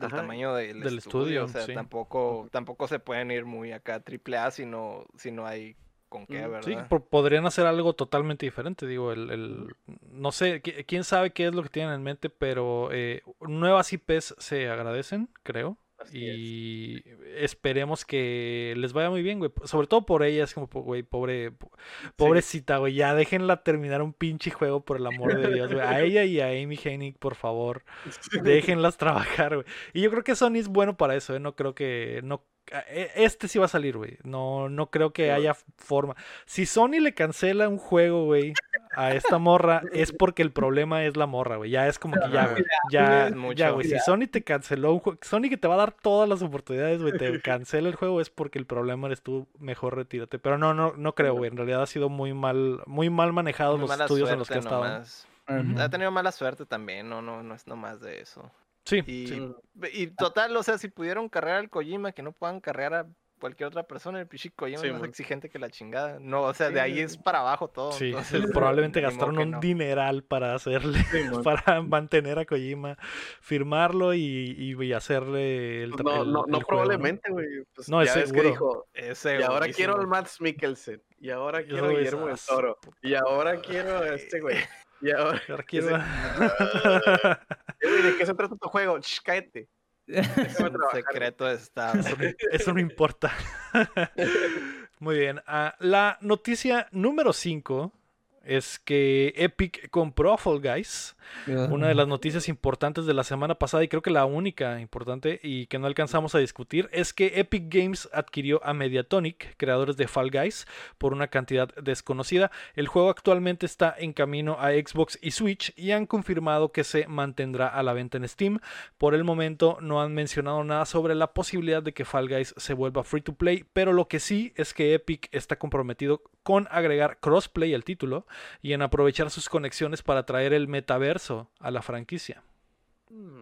del Ajá. tamaño del, Del estudio. estudio, O sea, sí. tampoco, tampoco se pueden ir muy acá triple A si no, si no hay con qué, ¿verdad? Sí, podrían hacer algo totalmente diferente. Digo, el, el- no sé, qui- quién sabe qué es lo que tienen en mente, pero eh, nuevas IPs se agradecen, creo. Así es. Y esperemos que les vaya muy bien, güey. Sobre todo por ellas, como, po- güey, pobre, po- pobrecita, güey. Ya déjenla terminar un pinche juego, por el amor de Dios, güey. A ella y a Amy Hennig, por favor. Déjenlas trabajar, güey. Y yo creo que Sony es bueno para eso, ¿eh? No creo que. No, este sí va a salir, güey. No, no creo que Sí, haya forma. Si Sony le cancela un juego, güey, a esta morra, es porque el problema es la morra, güey. Ya es como que ya, güey. Ya, Es mucho. ya, güey. Si Sony te canceló un juego, Sony que te va a dar todas las oportunidades, güey, te cancela el juego, es porque el problema eres tú. Mejor retírate. Pero no, no, no creo, güey. En realidad ha sido muy mal, muy mal manejados los estudios en los que ha estado. Ha tenido mala suerte también, no, no, no es nomás de eso. Sí, Y, sí. y total, o sea, si pudieron cargar al Kojima, que no puedan cargar a cualquier otra persona, el pichi Kojima Sí, es más exigente que la chingada. No, o sea, de ahí es para abajo todo. Sí, entonces, probablemente gastaron un no. dineral para hacerle, para mantener a Kojima, firmarlo y, y- y hacerle el, Pues no, el- no, el no juego, probablemente, güey. Pues No, ya es ves que dijo, Es y ahora quiero al. Matt Mikkelsen. Y ahora quiero a Guillermo del ah, Toro. Y ahora quiero a este güey. Y ahora. Eh, güey, ¿De qué se trata tu juego? Shh, cállate. Es un secreto de Estado. Eso no, eso no importa. Muy bien. ah, la noticia número 5 es que Epic compró a Fall Guys. Una de las noticias importantes de la semana pasada y creo que la única importante y que no alcanzamos a discutir es que Epic Games adquirió a Mediatonic, creadores de Fall Guys, por una cantidad desconocida. El juego actualmente está en camino a Xbox y Switch y han confirmado que se mantendrá a la venta en Steam. Por el momento no han mencionado nada sobre la posibilidad de que Fall Guys se vuelva free to play, pero lo que sí es que Epic está comprometido con agregar crossplay al título y en aprovechar sus conexiones para traer el metaverso a la franquicia. Mm.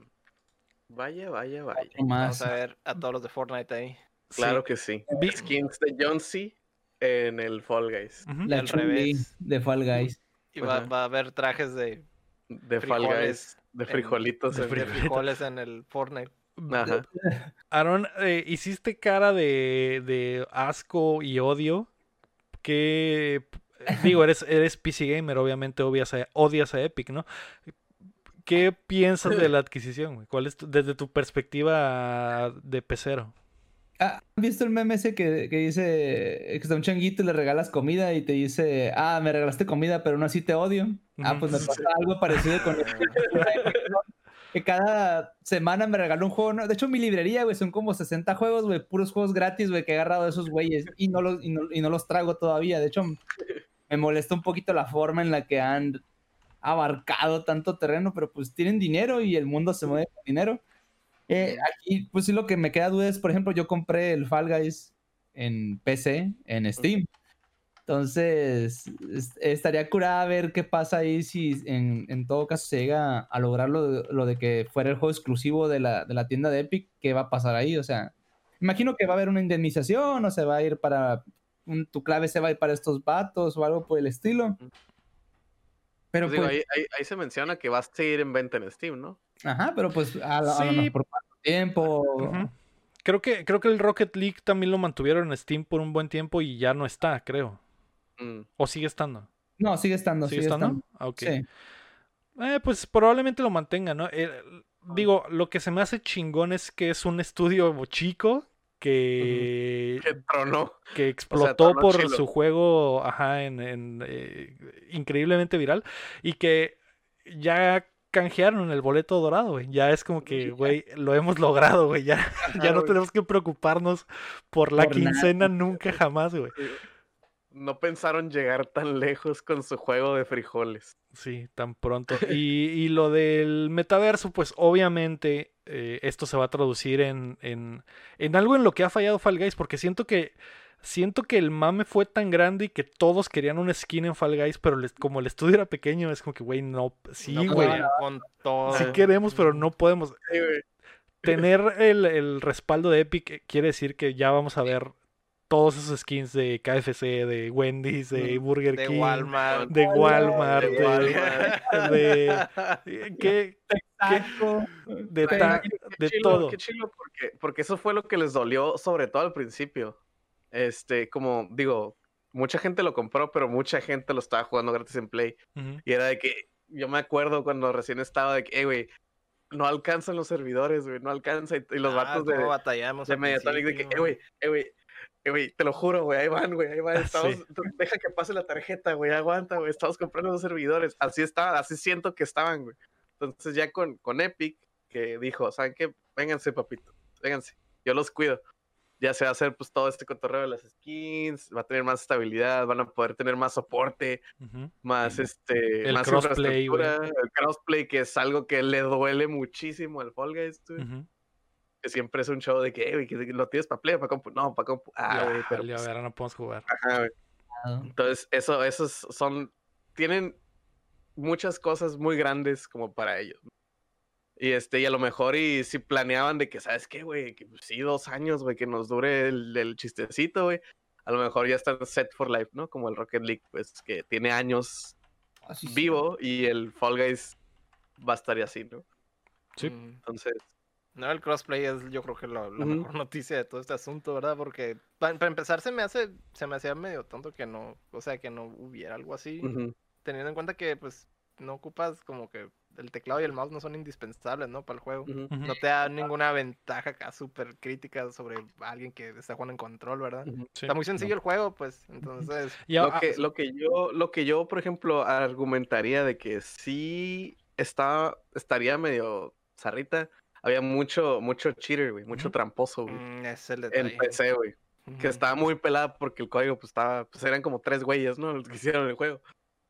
Vaya, vaya, vaya. Vamos a ver a todos los de Fortnite ahí. Claro Sí. que sí. Vi- Skins de John C. en el Fall Guys. La al revés. de Fall Guys. Y va, a haber trajes de, De Fall Guys. De frijolitos. de en- de Frijolitos. frijoles en el Fortnite. Ajá. Aaron, eh, hiciste cara de, de asco y odio. Que digo, eres, eres PC gamer, obviamente odias a, odias a Epic, ¿no? ¿Qué piensas de la adquisición? ¿Cuál es tu- desde tu perspectiva de pecero? Ah, ¿Han visto el meme ese que, que dice que está un changuito y le regalas comida y te dice, ah, me regalaste comida, pero aún así te odio? Ah, pues me pasa algo parecido con que cada semana me regaló un juego. ¿no? De hecho, mi librería, güey, son como 60 juegos, güey, puros juegos gratis, güey, que he agarrado de esos güeyes y no, los, y, no, y no los trago todavía. De hecho, me molesta un poquito la forma en la que han abarcado tanto terreno, pero pues tienen dinero y el mundo se mueve con dinero. Eh, aquí, pues sí, lo que me queda duda es, por ejemplo, yo compré el Fall Guys en PC, en Steam. Entonces, es- estaría curada ver qué pasa ahí si en, en todo caso se llega a lograr lo de, lo de que fuera el juego exclusivo de la, de la tienda de Epic, ¿qué va a pasar ahí? O sea, imagino que va a haber una indemnización o se va a ir para, un- tu clave se va a ir para estos vatos o algo por el estilo. Pero Pues digo, pues, ahí, ahí- ahí se menciona que va a seguir en venta en Steam, ¿no? ajá, pero pues a, lo- a lo Sí. mejor por cuánto tiempo. Creo que, creo que el Rocket League también lo mantuvieron en Steam por un buen tiempo y ya no está, creo. Mm. ¿O sigue estando? No, sigue estando, ¿Sigue sigue, estando? estando. Ah, ok. Sí. Eh, pues probablemente lo mantenga, ¿no? Eh, digo, lo que se me hace chingón es que es un estudio chico que, Que tronó. que explotó por chilo. su juego, ajá, en, en, eh, increíblemente viral y que ya canjearon el boleto dorado, güey. Ya es como que, güey, lo hemos logrado, güey. Ya, ya no tenemos que preocuparnos por la Por nada. quincena nunca jamás, güey. No pensaron llegar tan lejos con su juego de frijoles. Sí, tan pronto. Y, y lo del metaverso, pues obviamente eh, esto se va a traducir en, en, en algo en lo que ha fallado Fall Guys, porque siento que siento que el mame fue tan grande y que todos querían un skin en Fall Guys, pero les- como el estudio era pequeño, es como que, güey, no, sí, No güey, con todo. sí queremos, pero no podemos. Sí. Tener el, el respaldo de Epic eh, quiere decir que ya vamos a ver todos esos skins de KFC, de Wendy's, de Burger De King, Walmart. de Walmart, de Walmart. de, ¿qué? Taco, de, ta- Qué de chilo, todo. Qué chilo, porque, porque eso fue lo que les dolió, sobre todo al principio. Este, como digo, mucha gente lo compró, pero mucha gente lo estaba jugando gratis en Play. Ujú. Y era de que, yo me acuerdo cuando recién estaba de que, eh, güey, no alcanzan los servidores, güey, no alcanza. Y, y los Ah, vatos de, batallamos de Mediatonic de que, eh, güey, eh, güey, eh, güey, te lo juro, güey, ahí van, güey, ahí van, Ah, estamos, sí. deja que pase la tarjeta, güey, aguanta, güey, estamos comprando los servidores. Así estaba, así siento que estaban, güey. Entonces ya con, con Epic, que dijo, ¿saben qué? Vénganse, papito, vénganse, yo los cuido. Ya se va a hacer pues todo este cotorreo de las skins, va a tener más estabilidad, van a poder tener más soporte, más este El más crossplay, infraestructura, el crossplay que es algo que le duele muchísimo al Fall Guys, güey. Que siempre es un show de que, "Eh, güey, que lo tienes para play, para compu, no, para compu, ah, güey, pero pues, ver, ahora no podemos jugar. ajá, güey. entonces eso esos son tienen muchas cosas muy grandes como para ellos. Y este, y a lo mejor y si planeaban de que, ¿sabes qué, güey? Que pues, sí, dos años, güey, que nos dure el, el chistecito, güey. A lo mejor ya están set for life, ¿no? Como el Rocket League, pues, que tiene años Así sí. vivo y el Fall Guys va a estar así, ¿no? Sí. Mm. Entonces, No, el crossplay es yo creo que lo- la mejor noticia de todo este asunto, ¿verdad? Porque pa- para, empezar se me hace, se me hacía medio tonto que no, o sea, que no hubiera algo así, teniendo en cuenta que pues no ocupas como que el teclado y el mouse no son indispensables, ¿no? Para el juego. No te da ninguna ventaja acá súper crítica sobre alguien que está jugando en control, ¿verdad? Sí. Está muy sencillo el juego, pues, entonces... Lo que, lo que yo, lo que yo, por ejemplo, argumentaría de que sí está, estaría medio zarrita. Había mucho, mucho cheater, güey, mucho tramposo, güey. mm, es el En. PC, güey. Que estaba muy pelada porque el código, pues estaba, pues eran como tres güeyes, ¿no? Los que hicieron el juego.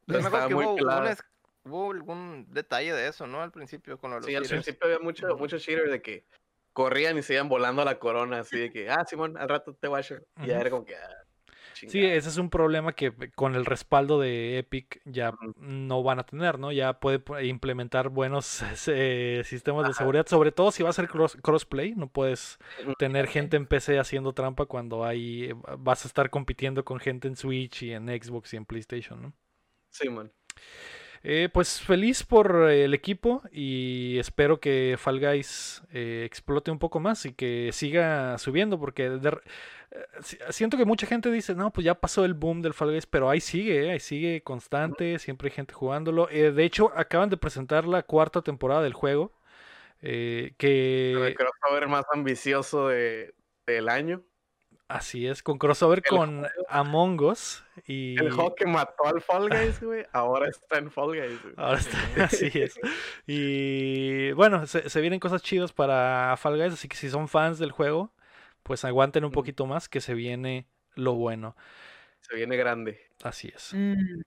Estaba que muy hubo, pelada. un hubo algún detalle de eso, ¿no? Al principio con los Sí, al principio había mucho, mucho cheater de que corrían y se iban volando a la corona, así de que, ah, Simón, al rato te watch. Y ya era como que, ah, Sí, ese es un problema que con el respaldo de Epic ya no van a tener, ¿no? Ya puede pu- implementar buenos eh, sistemas de seguridad, sobre todo si va a ser cross- crossplay, no puedes tener gente en PC haciendo trampa cuando hay eh, vas a estar compitiendo con gente en Switch y en Xbox y en PlayStation, ¿no? Simón. Eh, pues feliz por el equipo y espero que Fall Guys eh, explote un poco más y que siga subiendo porque de eh, si- siento que mucha gente dice, no, pues ya pasó el boom del Fall Guys, pero ahí sigue, eh, ahí sigue constante, siempre hay gente jugándolo. Eh, de hecho, acaban de presentar la cuarta temporada del juego. eh, El que más ambicioso de, del año. Así es, con crossover El con Among Us y El juego que mató al Fall Guys, güey, ahora está en Fall Guys, güey. Ahora está, así es. Y bueno, se, se vienen cosas chidas para Fall Guys, así que si son fans del juego, pues aguanten un poquito más que se viene lo bueno. Se viene grande. Así es. Mm,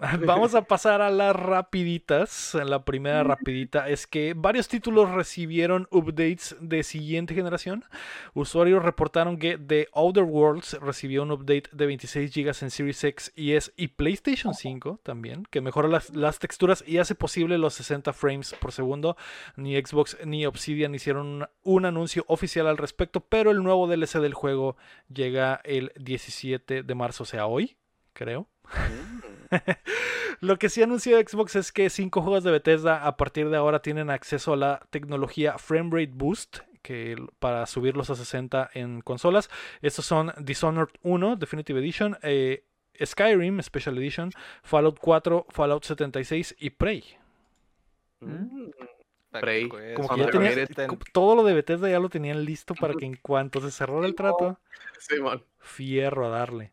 Vamos a pasar a las rapiditas. La primera rapidita es que varios títulos recibieron updates de siguiente generación. Usuarios reportaron que The Outer Worlds recibió un update de 26 GB en Series X y S y PlayStation 5 también, que mejora las, las texturas y hace posible los 60 frames por segundo. Ni Xbox ni Obsidian hicieron un, un anuncio oficial al respecto, pero el nuevo DLC del juego llega el 17 de marzo, o sea, hoy, creo. Mm. Lo que sí anunció Xbox es que cinco juegos de Bethesda a partir de ahora tienen acceso a la tecnología Framerate Boost que para subirlos a 60 en consolas. Estos son Dishonored 1 Definitive Edition, eh, Skyrim Special Edition, Fallout 4, Fallout 76 y Prey. Mm. Prey, Como que ya tenía, todo lo de Bethesda ya lo tenían listo para que en cuanto se cerrara el trato, fierro a darle.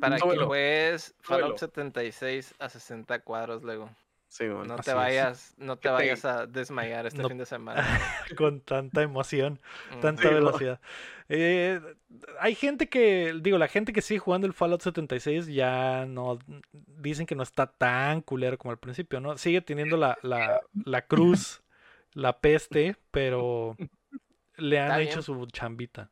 Para que juegues Fallout Súbelo. 76 a 60 cuadros luego. No te es. vayas, no te vayas a desmayar este No- fin de semana. Con tanta emoción. Tanta Sí, ¿no? velocidad. Eh, hay gente que, digo, la gente que sigue jugando el Fallout 76 ya no dicen que no está tan culero como al principio, ¿no? Sigue teniendo la, la, la cruz, la peste, pero le han Está hecho bien. su chambita.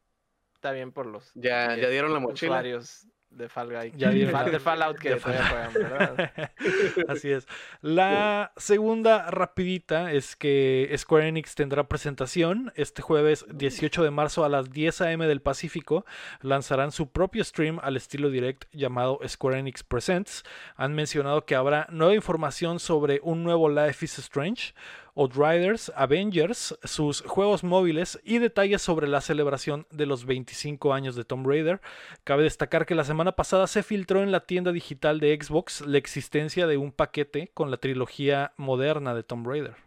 Está bien por los Ya, ya dieron la mochila. usuarios de Fall Guy. Ya de, vieron Fall- la- de Fallout que de todavía juegan, ¿verdad? Así es. La segunda rapidita es que Square Enix tendrá presentación este jueves 18 de marzo a las 10 a.m. del Pacífico. Lanzarán su propio stream al estilo direct llamado Square Enix Presents. Han mencionado que habrá nueva información sobre un nuevo Life is Strange, Outriders, Avengers, sus juegos móviles y detalles sobre la celebración de los 25 años de Tomb Raider. Cabe destacar que la semana pasada se filtró en la tienda digital de Xbox la existencia de un paquete con la trilogía moderna de Tomb Raider.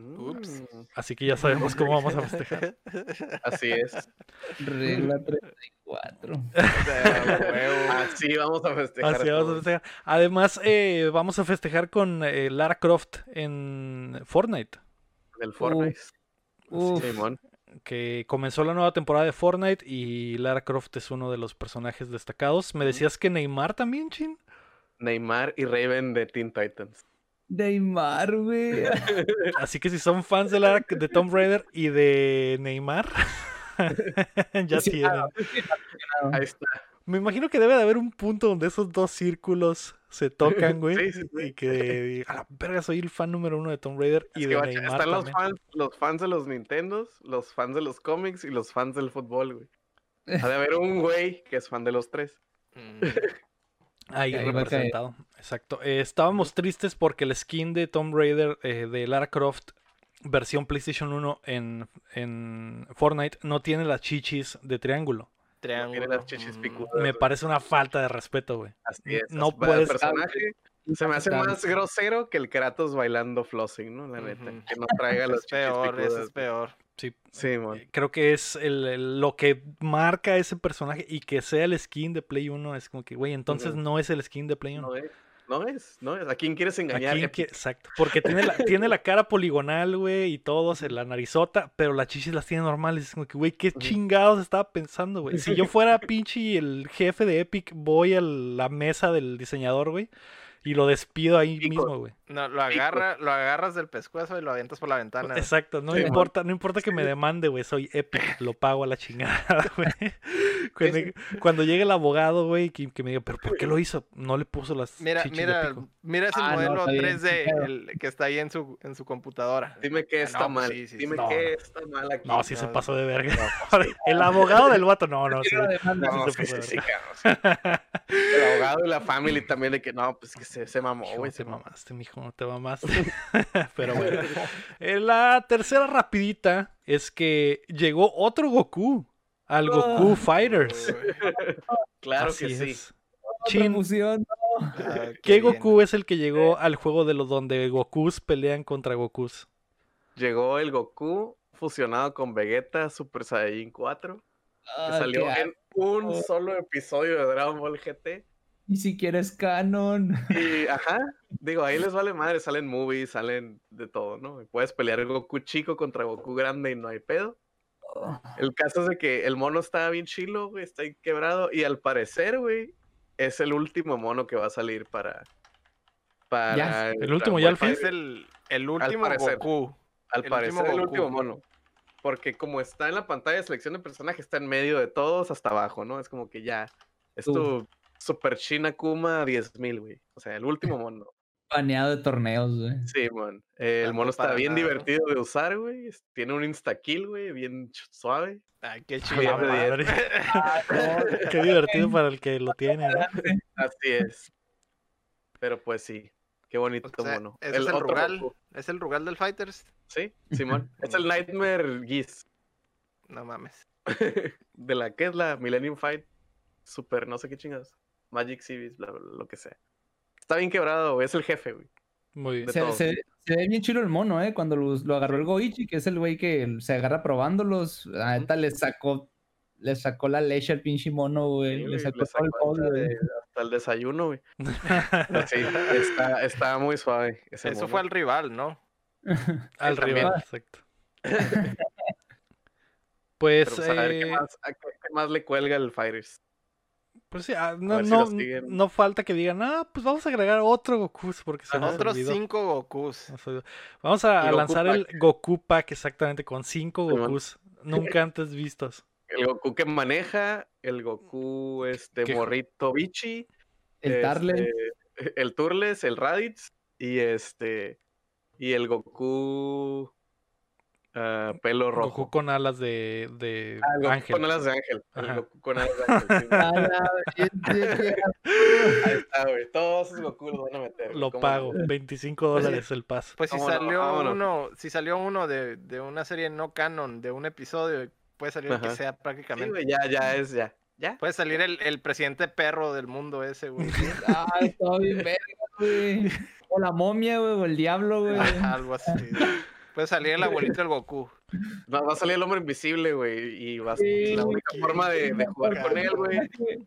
Ups. Mm, Así que ya sabemos cómo vamos a festejar. Así es. Regla 34. Así vamos a festejar. Así vamos a festejar. Además, eh, vamos a festejar con eh, Lara Croft en Fortnite. Del Fortnite. Uf. Que comenzó la nueva temporada de Fortnite y Lara Croft es uno de los personajes destacados. ¿Me decías que Neymar también, Chin? Neymar y Raven de Teen Titans. Neymar, güey. Así que si son fans de, Lara- de Tomb Raider y de Neymar, ya Sí, tienen. claro. Ahí está. Me imagino que debe de haber un punto donde esos dos círculos se tocan, güey. Sí, sí, sí. Y que a la verga soy el fan número uno de Tomb Raider y de Neymar están los también. fans, los fans de los Nintendos, los fans de los cómics y los fans del fútbol, güey. Ha de haber un güey que es fan de los tres. Mm, Ahí representado. Exacto. Eh, estábamos tristes porque el skin de Tomb Raider eh, de Lara Croft versión PlayStation 1 en, en Fortnite no tiene las chichis de triángulo. Triángulo. Tiene las chichis picudas. Me güey. parece una falta de respeto, güey. Así es. no así- puedes- El personaje se me hace más grosero que el Kratos bailando flossing, ¿no? La neta. Que no traiga las Es peor, chichis ese picudas. es peor. Sí, Sí, man. Eh, Creo que es el, el- lo que marca a ese personaje y que sea el skin de Play 1 es como que, güey, entonces no es el skin de Play 1. No es, no es, no es. ¿A quién quieres ¿A engañar? quién Epic? qui- Exacto, porque tiene la, tiene la cara poligonal, güey, y todo, se- la narizota, pero las chichis las tiene normales. Es como que, güey, ¿qué chingados estaba pensando, güey? Si yo fuera pinche el jefe de Epic, voy a la mesa del diseñador, güey, y lo despido ahí mismo, güey. No, lo, agarra, lo agarras del pescuezo y lo avientas por la ventana. Exacto, no Sí, man. importa, no importa que me demande, güey, soy Epic, lo pago a la chingada, güey. Cuando, cuando llegue el abogado, güey, que, que me diga, pero ¿por qué lo hizo? No le puso las Mira, de mira, mira ese Ah, no, modelo está bien, 3D claro. el que está ahí en su, en su computadora. Dime qué Ah, está no, pues mal. sí, sí, Dime no. está mal aquí. No, sí se pasó de verga. no, pues sí. El abogado del vato, no, no, sí. De. El abogado y la family también de que no, pues que se, se mamó, güey. Se mamaste, mijo, no te mamaste. Pero bueno. Eh, La tercera rapidita es que llegó otro Goku al Goku Ah. Fighters. Claro Así que sí. es. Otra Chin. Ah, ¿qué. Goku es el que llegó al juego de los donde Gokus pelean contra Gokus? Llegó el Goku fusionado con Vegeta Super Saiyajin 4. Que Ah, salió en un solo episodio de Dragon Ball GT. Ni siquiera es canon. Y, ajá, digo, ahí les vale madre, salen movies, salen de todo, ¿no? Puedes pelear Goku chico contra Goku grande y no hay pedo. El caso es de que el mono está bien chilo, güey, está ahí quebrado. Y al parecer, güey, es el último mono que va a salir para. Para. Ya. El último ya al fin. Es el, el último parecer. Goku. Al el parecer, último el Goku. último mono. Porque como está en la pantalla de selección de personaje, está en medio de todos hasta abajo, ¿no? Es como que ya. Es tu Super China Kuma 10.000, güey. O sea, el último mono. Baneado de torneos, güey. Sí, man. Eh, el mono está bien nada, ¿no? divertido de usar, güey. Tiene un insta-kill, güey, bien suave. Ay, qué A chido. Ah, Qué divertido para el que lo tiene, ¿no? Así es. Pero pues sí, qué bonito O sea, mono. ese es el otro Rugal. Es el Rugal del Fighters. Sí, Simón. es el Nightmare Geese. No mames. de la que es la Millennium Fight. Super, no sé qué chingados. Magic Civis, bla, bla, bla, lo que sea. Está bien quebrado, güey. Es el jefe, güey. Muy bien. Se, todo. se- se ve bien chido el mono, ¿eh? Cuando lo, lo agarró el Goichi, que es el güey que se agarra probándolos. A neta le sacó, le sacó la leche al pinche mono, güey. Sí, le sacó le el polvo, hasta, güey. de- hasta el desayuno, güey. Sí, está, está muy suave. ese Eso mono. fue al rival, ¿no? Al rival, exacto. Pues, Pero, pues, a ver, ¿qué eh, más, a qué- qué más le cuelga el Fighters? Pues sí, ah, no, si no, falta que digan, ah, pues vamos a agregar otro Goku porque se Otros olvidó. cinco Gokus. Vamos a, El a Goku lanzar el Pack. Goku Pack exactamente con cinco. Gokus nunca antes vistos. el Goku que maneja, el Goku este morrito bichi, El Tarle. este, el Turles, el Raditz y este y el Goku ah, pelo rojo. Goku con alas de, de Ah, Goku ángel. con alas de ángel. Goku con alas de ángel. sí, güey. A la bestia. Ahí está, güey. Todos esos Goku los van a meter. Lo ¿cómo pago, no? 25 dólares el paso. Pues si salió uno, si salió uno de, de una serie no canon, de un episodio, puede salir el que sea Sí, prácticamente. güey, ya, ya es, ya. ¿Ya? puede salir el, el presidente perro del mundo ese, güey. Ah, está bien verga, güey. O la momia, güey, o el diablo, güey. Algo así. Puede salir el abuelito del Goku. Va, va a salir el hombre invisible, güey. Y va a Sí, la única qué forma de, de jugar con él, güey.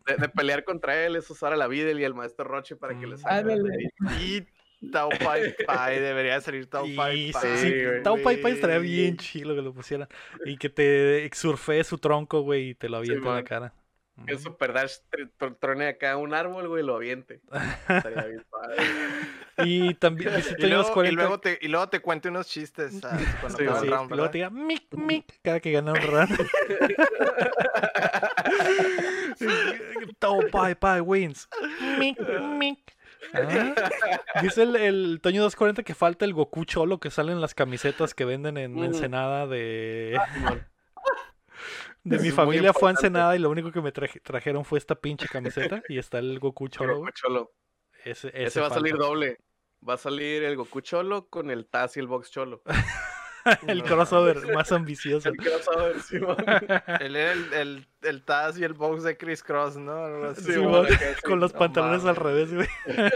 De, de pelear contra él es usar a la Videl y al maestro Roche para que le. Ándale. Y Tao Pai Pai, debería de salir Tao Pai sí, Pai. sí, güey. Tao Pai Pai estaría bien chido que lo pusieran. Y que te surfee su tronco, güey, y te lo aviente en la cara. Que el Super Dash tr- tr- trone acá un árbol, güey, y lo aviente. Estaría bien padre. Y también Y luego, y, 40. luego te, y luego te cuente unos chistes ah, cuando Sí, Sí, round, luego te diga mic, mic, cada que gana un run. Tao Pai Pai wins. Mic, mic. Ah. Dice el, el Toño 240 que falta el Goku Cholo que sale en las camisetas que venden en Mm. Ensenada de, Simón. De mi familia fue a. Ensenada y lo único que me traje- trajeron fue esta pinche camiseta y está el Goku Cholo. Cholo. Ese, Ese, ese va a salir doble. Va a salir el Goku Cholo con el Taz y el Box Cholo. el crossover más ambicioso. El crossover, Simón. Él era el, el, el Taz y el box de Chris Cross, ¿no? Sí, Simón, con los no pantalones al revés, güey.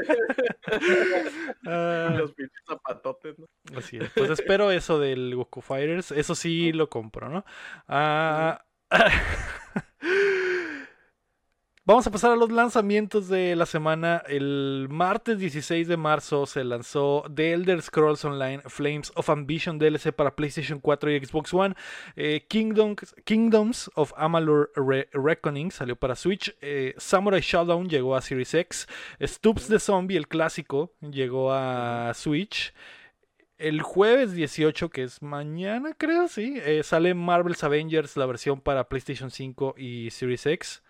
Ah, Los pinches zapatotes, ¿no? así es. Pues espero eso del Goku Fighters. Eso sí lo compro, ¿no? Ah, Vamos a pasar a los lanzamientos de la semana. El martes 16 de marzo se lanzó The Elder Scrolls Online Flames of Ambition DLC para PlayStation 4 y Xbox One. Eh, Kingdoms, Kingdoms of Amalur Re- Reckoning salió para Switch. Eh, Samurai Showdown llegó a Series X. Stoops the Zombie, el clásico, llegó a Switch. El jueves 18, que es mañana, creo, sí, eh, sale Marvel's Avengers, la versión para PlayStation 5 y Series X.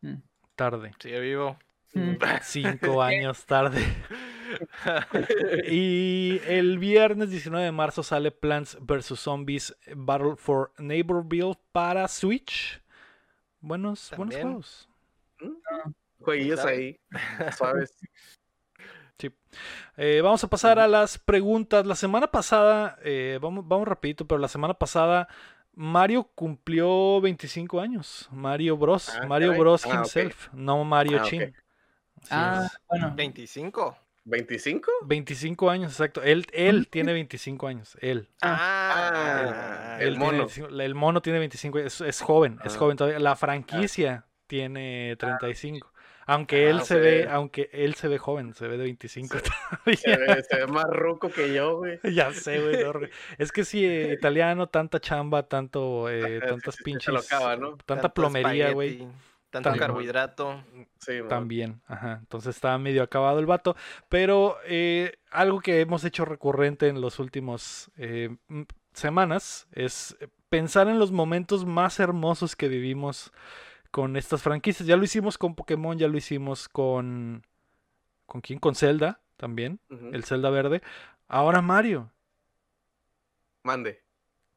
Mm. Tarde. Sigue vivo. Mm. Cinco años tarde. y el viernes 19 de marzo sale Plants vs. Zombies Battle for Neighborville para Switch. Buenos, buenos juegos. Jueguillos ¿Sabe? ahí, suaves. Eh, vamos a pasar a las preguntas. La semana pasada, eh, vamos, vamos rapidito, pero la semana pasada Mario cumplió 25 años. Mario Bros. Ah, Mario caray. Bros. Ah, himself, no Mario Ah. Chin. Ah, bueno. 25. ¿25? 25 años, exacto. Él, él tiene 25 años. Él. Ah, el Él mono. 25 el mono tiene 25, es, es joven, es joven todavía. La franquicia tiene 35. Aunque Ah, él se ve, aunque él se ve joven, se ve de 25 Se todavía. ve, se ve más ruco que yo, güey. Ya sé, güey. no, Es que sí, eh, italiano, tanta chamba, tanto, eh, tantas sí, sí, pinches. se lo acaba, ¿no? Tanta tanto plomería, güey. Tanto Tan- carbohidrato. Sí. También, ajá. Entonces está medio acabado el vato. Pero eh, algo que hemos hecho recurrente en los últimos eh, semanas es pensar en los momentos más hermosos que vivimos con estas franquicias. Ya lo hicimos con Pokémon, ya lo hicimos con. ¿Con quién? Con Zelda también. El Zelda verde. Ahora Mario. Mande.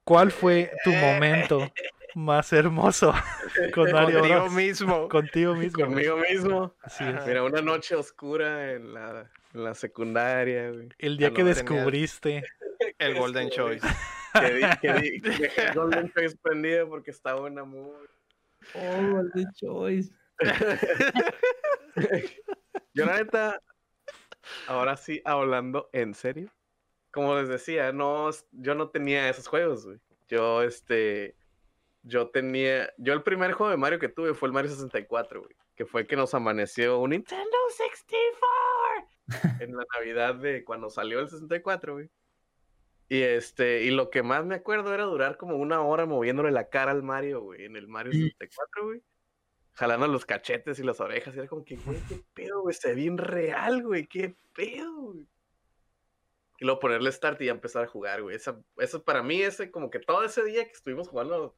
¿Cuál fue tu momento más hermoso con Mario Contigo Bros? mismo. Contigo mismo. Conmigo mismo. Así es. Mira, una noche oscura en la, en la secundaria, güey. El día que descubriste. El Golden Choice. Que, di, que, di, que dejé el Golden Choice prendido porque estaba en amor. Oh, Golden Choice. Yo la neta, ahora sí, hablando en serio, como les decía, no, yo no tenía esos juegos, güey. Yo, este, yo tenía, yo el primer juego de Mario que tuve fue el Mario 64, güey, que fue que nos amaneció un Nintendo 64 en la Navidad de cuando salió el 64, güey. Y este, y lo que más me acuerdo era durar como una hora moviéndole la cara al Mario, güey, en el Mario 64, güey jalando los cachetes y las orejas. Y era como que, güey, qué pedo, güey. Se ve bien real, güey. Qué pedo, güey. Y luego ponerle start y ya empezar a jugar, güey. Esa- Eso para mí, ese, como que todo ese día que estuvimos jugando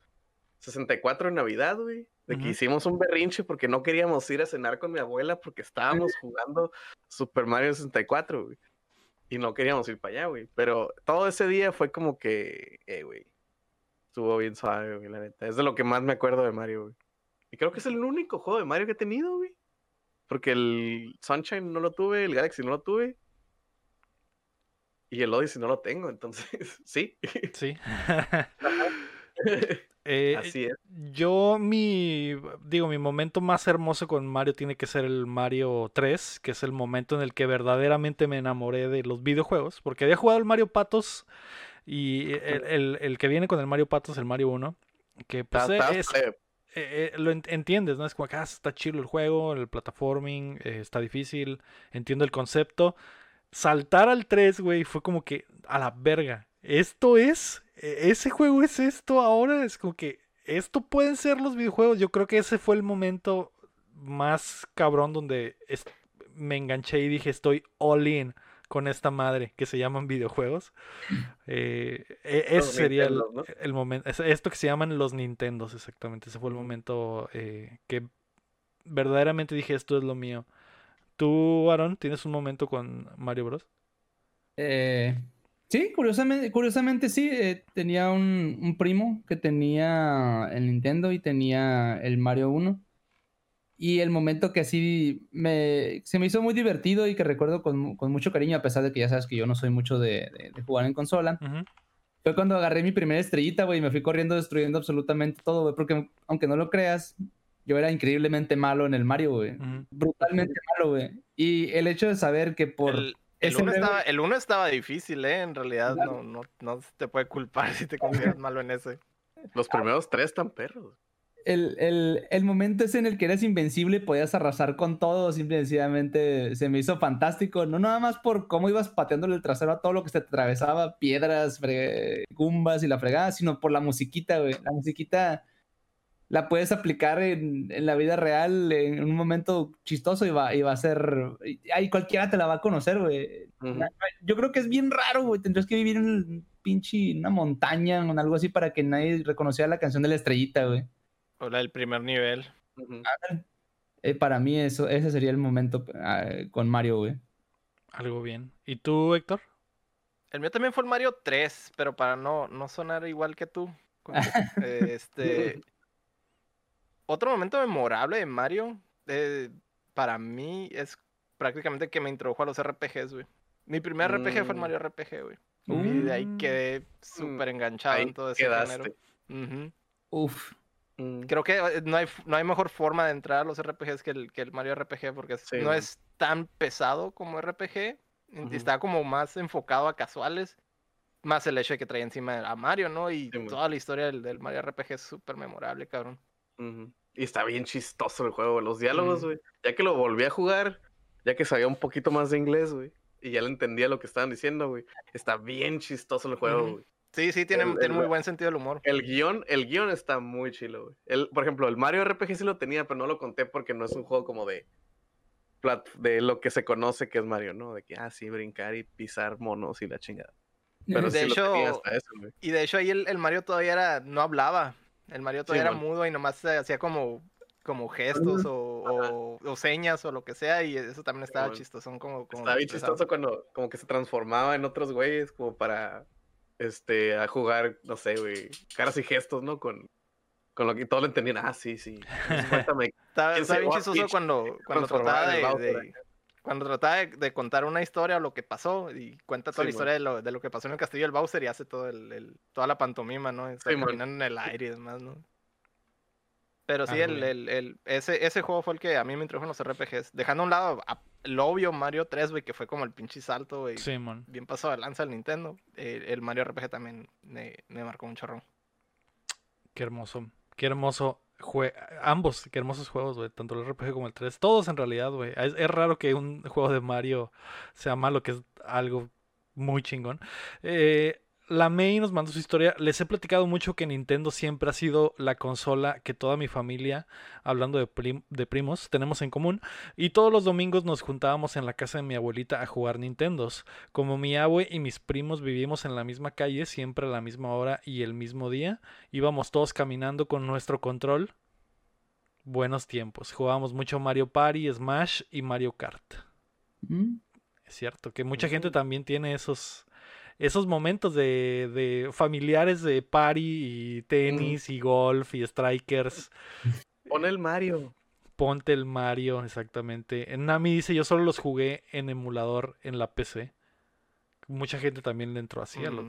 64 en Navidad, güey. De que hicimos un berrinche porque no queríamos ir a cenar con mi abuela porque estábamos jugando Super Mario 64, güey. Y no queríamos ir para allá, güey. Pero todo ese día fue como que, eh, güey. Estuvo bien suave, güey, la neta. Es de lo que más me acuerdo de Mario, güey. Y creo que es el único juego de Mario que he tenido, güey. Porque el Sunshine no lo tuve, el Galaxy no lo tuve. Y el Odyssey no lo tengo, entonces, sí. Sí. Eh, Así es. Yo, mi, digo, mi momento más hermoso con Mario tiene que ser el Mario 3, que es el momento en el que verdaderamente me enamoré de los videojuegos, porque había jugado el Mario Patos y el, el- el que viene con el Mario Patos, el Mario 1, que pues es, plebe. eh, eh, lo en- entiendes, ¿no? Es como que ah, está chido el juego, el platforming, eh, está difícil, entiendo el concepto. Saltar al 3, güey, fue como que a la verga. Esto es, e- ese juego es esto ahora, es como que esto pueden ser los videojuegos. Yo creo que ese fue el momento más cabrón donde me enganché y dije estoy all in con esta madre que se llaman videojuegos. Eh, e- ese sería el, Nintendos, ¿no? el momento, es- esto que se llaman los Nintendos, exactamente. Ese fue el momento eh, que verdaderamente dije esto es lo mío. ¿Tú, Aaron, tienes un momento con Mario Bros? Eh, sí, curiosamente, curiosamente sí. eh, tenía un, un primo que tenía el Nintendo y tenía el Mario 1. Y el momento que así me, se me hizo muy divertido y que recuerdo con, con mucho cariño, a pesar de que ya sabes que yo no soy mucho de, de- de jugar en consola, fue cuando agarré mi primera estrellita, güey, y me fui corriendo destruyendo absolutamente todo, güey, porque aunque no lo creas, yo era increíblemente malo en el Mario, güey. Brutalmente malo, güey. Y el hecho de saber que por... El, el uno estaba, el uno estaba difícil, ¿eh? En realidad Claro. no, no, no te puede culpar si te consideras malo en ese. Los primeros tres están perros. el, el, el momento ese en el que eres invencible y podías arrasar con todo, simple y sencillamente se me hizo fantástico. No nada más por cómo ibas pateándole el trasero a todo lo que se te atravesaba, piedras, gumbas y la fregada, sino por la musiquita, güey. La musiquita la puedes aplicar en, en la vida real en un momento chistoso y va, y va a ser. Ahí cualquiera te la va a conocer, güey. Yo creo que es bien raro, güey. Tendrías que vivir en un pinche, una montaña o en algo así para que nadie reconociera la canción de la estrellita, güey. O la del primer nivel. Eh, para mí eso, ese sería el momento ah, con Mario, güey. Algo bien. ¿Y tú, Héctor? El mío también fue el Mario 3, pero para no, no sonar igual que tú. eh, este. Otro momento memorable de Mario, eh, para mí, es prácticamente que me introdujo a los RPGs, güey. Mi primer RPG fue el Mm. Mario RPG, güey. Y de ahí Mm. quedé súper enganchado Ahí en todo ese género. Ujú. Uf. Mm. Creo que eh, no hay, no hay mejor forma de entrar a los RPGs que el, que el Mario RPG, porque Sí, no man. es tan pesado como RPG. y Ujú. Está como más enfocado a casuales. Más el hecho de que trae encima a Mario, ¿no? Y Sí, toda la historia del, del Mario RPG es súper memorable, cabrón. Y está bien chistoso el juego, los diálogos, güey. Ya que lo volví a jugar, ya que sabía un poquito más de inglés, güey. Y ya le entendía lo que estaban diciendo, güey. Está bien chistoso el juego, güey. Sí, sí, tiene, El- tiene el- muy buen sentido del humor. El guion, el guion está muy chilo, güey. El, por ejemplo, el Mario RPG sí lo tenía, pero no lo conté porque no es un juego como de plat- de lo que se conoce que es Mario, ¿no? De que, ah, sí, brincar y pisar monos y la chingada. Pero De sí lo tenía hecho- hasta eso, güey. Y de hecho ahí el, el Mario todavía era, no hablaba. El Mario todavía era mudo y nomás hacía como, como gestos o, o- o señas o lo que sea. Y eso también estaba man. chistoso. Como, como Está bien chistoso cuando como que se transformaba en otros güeyes como para este a jugar, no sé, güey, caras y gestos, ¿no? Con, con lo que todos le entendían, ah, sí, sí. Cuéntame. ¿Quién está se bien chistoso cuando, cuando trataba de, de- cuando trataba de, de contar una historia o lo que pasó y cuenta toda Sí, la historia de lo, de lo que pasó en el castillo del Bowser y hace todo el, el- toda la pantomima, ¿no? Está Sí, en el aire y demás, ¿no? Pero sí, Algo el, el- el- ese, ese juego fue el que a mí me introdujo en los RPGs. Dejando a un lado a- el obvio Mario 3, güey, que fue como el pinche salto, güey. Simón. Bien pasado de lanza al Nintendo. eh, el Mario RPG también me, me marcó un chorro. Qué hermoso. Qué hermoso. Jue- Ambos, qué hermosos juegos, güey. Tanto el RPG como el 3. Todos en realidad, güey. Es, es raro que un juego de Mario sea malo, que es algo muy chingón. Eh, la May nos mandó su historia. Les he platicado mucho que Nintendo siempre ha sido la consola que toda mi familia, hablando de, prim- de primos, tenemos en común. Y todos los domingos nos juntábamos en la casa de mi abuelita a jugar Nintendos. Como mi abue y mis primos vivimos en la misma calle, siempre a la misma hora y el mismo día, íbamos todos caminando con nuestro control. Buenos tiempos. Jugábamos mucho Mario Party, Smash y Mario Kart. Mm, Es cierto, que mucha gente Ujú. también tiene esos, esos momentos de, de familiares de party y tenis y golf y strikers. Pon el Mario. Ponte el Mario, exactamente. Nami dice, yo solo los jugué en emulador en la PC. Mucha gente también le entró así a los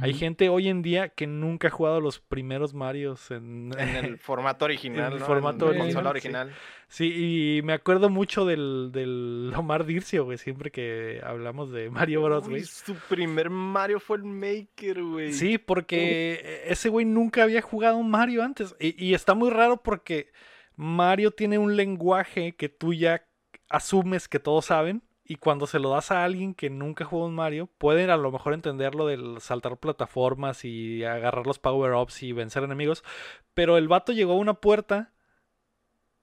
Hay gente hoy en día que nunca ha jugado los primeros Marios en, En el formato original, el ¿no? formato la original, consola sí. original. Sí, y me acuerdo mucho del, del Omar Dircio, güey, siempre que hablamos de Mario Bros, Uy, güey. su primer Mario fue el Maker, güey. Sí, porque ese güey nunca había jugado un Mario antes. Y, y está muy raro porque Mario tiene un lenguaje que tú ya asumes que todos saben. Y cuando se lo das a alguien que nunca jugó un Mario, pueden a lo mejor entenderlo del saltar plataformas y agarrar los power-ups y vencer enemigos. Pero el vato llegó a una puerta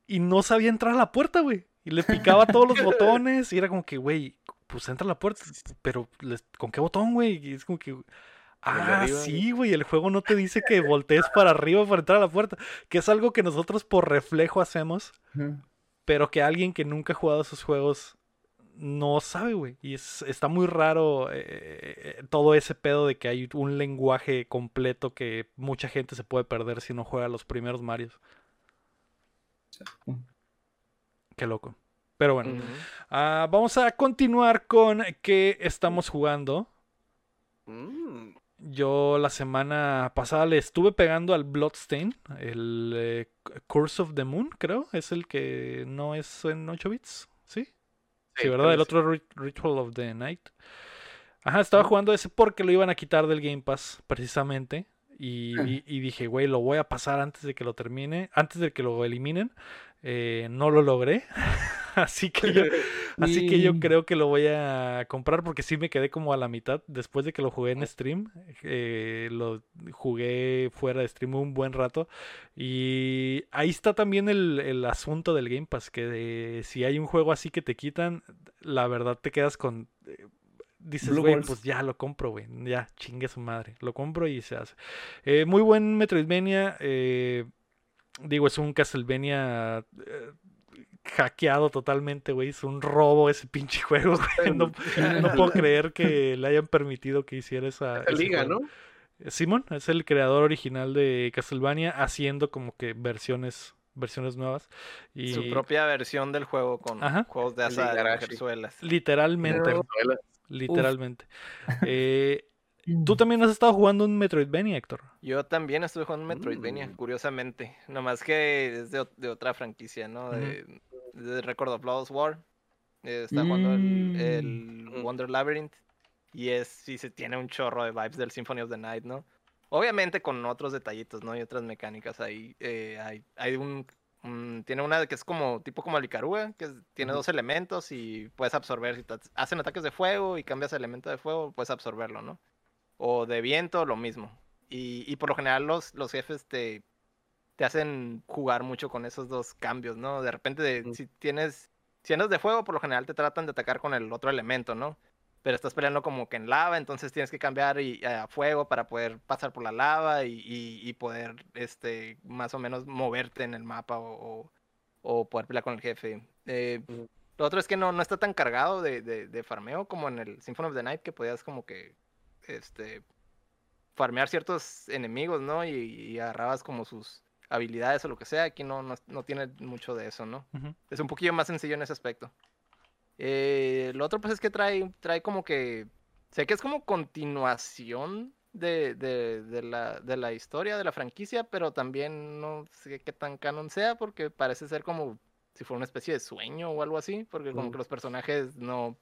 y no sabía entrar a la puerta, güey. Y le picaba todos los botones y era como que, güey, pues entra a la puerta. Pero, ¿con qué botón, güey? Y es como que... Ah, arriba, sí, güey, el juego no te dice que voltees para arriba para entrar a la puerta, que es algo que nosotros por reflejo hacemos, pero que alguien que nunca ha jugado esos juegos no sabe, güey. Y es, está muy raro eh, eh, todo ese pedo de que hay un lenguaje completo que mucha gente se puede perder si no juega los primeros Marios. Qué loco. Pero bueno, ah, vamos a continuar con qué estamos jugando. Mm. Yo la semana pasada le estuve pegando al Bloodstain, el eh, Curse of the Moon, creo, es el que no es en 8 bits, ¿sí? ¿verdad? El otro Rit- Ritual of the Night. Ajá, estaba jugando ese porque lo iban a quitar del Game Pass, precisamente. Y, y- y dije, güey, lo voy a pasar antes de que lo termine, antes de que lo eliminen. Eh, no lo logré. así que yo, así que yo creo que lo voy a comprar porque sí me quedé como a la mitad después de que lo jugué en stream. eh, lo jugué fuera de stream un buen rato. Y ahí está también el, el asunto del Game Pass, que de- si hay un juego así que te quitan, la verdad te quedas con... eh, Dices, güey, pues ya lo compro, güey. Ya, chingue su madre. Lo compro y se hace. Eh, muy buen Metroidvania. eh, digo, es un Castlevania eh, hackeado totalmente, güey. Es un robo ese pinche juego, güey. No, no puedo creer que le hayan permitido que hiciera esa. Esa liga, juego. ¿no? Simon es el creador original de Castlevania, haciendo como que versiones, versiones nuevas. Y Su propia versión del juego con Ajá. juegos de azar y Igarashi. mujerzuelas. literalmente, No, literalmente. Eh, Tú también has estado jugando un Metroidvania, Héctor. Yo también estuve jugando Metroidvania, Mm. curiosamente. Nomás que es de, ot- de otra franquicia, ¿no? De, de Record of Lost War. Está jugando el, Mm. el. Wonder Labyrinth. Y es, sí, se tiene un chorro de vibes del Symphony of the Night, ¿no? Obviamente con otros detallitos, ¿no? Y otras mecánicas ahí. eh, hay, hay un, un- Tiene una que es como, tipo como el Icaruga, que es- tiene dos elementos y puedes absorber. Si te hacen ataques de fuego y cambias elemento de fuego, puedes absorberlo, ¿no? O de viento, lo mismo. Y, y por lo general los, los jefes te, te hacen jugar mucho con esos dos cambios, ¿no? De repente, de- Mm. si tienes, si andas de fuego, por lo general te tratan de atacar con el otro elemento, ¿no? Pero estás peleando como que en lava, entonces tienes que cambiar y, a fuego para poder pasar por la lava y, y- y poder, este, más o menos moverte en el mapa o, o- o poder pelear con el jefe. Eh, lo otro es que no, no está tan cargado de, de- de farmeo como en el Symphony of the Night, que podías como que este farmear ciertos enemigos, ¿no? Y, y agarrabas como sus habilidades o lo que sea. Aquí no, no, no tiene mucho de eso, ¿no? Es un poquillo más sencillo en ese aspecto. Eh, lo otro pues es que trae, trae como que... Sé que es como continuación de, de, de la, de la historia, de la franquicia, pero también no sé qué tan canon sea porque parece ser como si fuera una especie de sueño o algo así, porque como que los personajes no,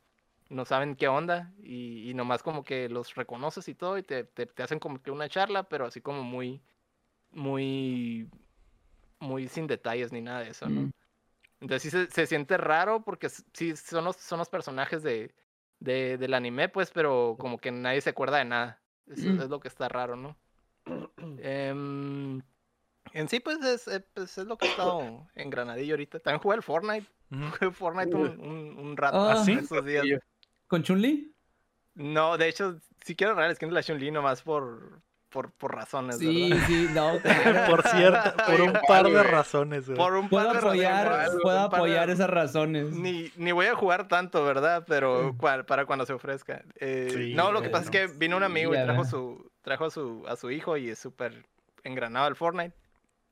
no saben qué onda y, y nomás como que los reconoces y todo y te, te, te hacen como que una charla, pero así como muy, muy, muy sin detalles ni nada de eso, ¿no? Mm. Entonces sí se, se siente raro porque sí son los, son los personajes de, de- del anime, pues, pero como que nadie se acuerda de nada. Eso Mm. es lo que está raro, ¿no? Em, en sí, pues es, eh, pues es lo que he estado en Granadillo ahorita. También jugué el Fortnite. Ujú. Jugué Fortnite un, un, un rato Ah, ¿sí? estos días. ¿Con Chun-Li? No, de hecho, sí quiero agarrar el skin de la Chun-Li nomás por, por, por razones, Sí, ¿verdad? sí, no, claro. Por cierto, por un par de razones, güey. Por un Puedo par de apoyar, razones, puedo de- apoyar esas razones. Ni, ni voy a jugar tanto, ¿verdad? Pero cual- para cuando se ofrezca. Eh, Sí, no, lo que pasa es que vino un amigo y trajo su trajo a su, a su hijo y es súper engranado al Fortnite.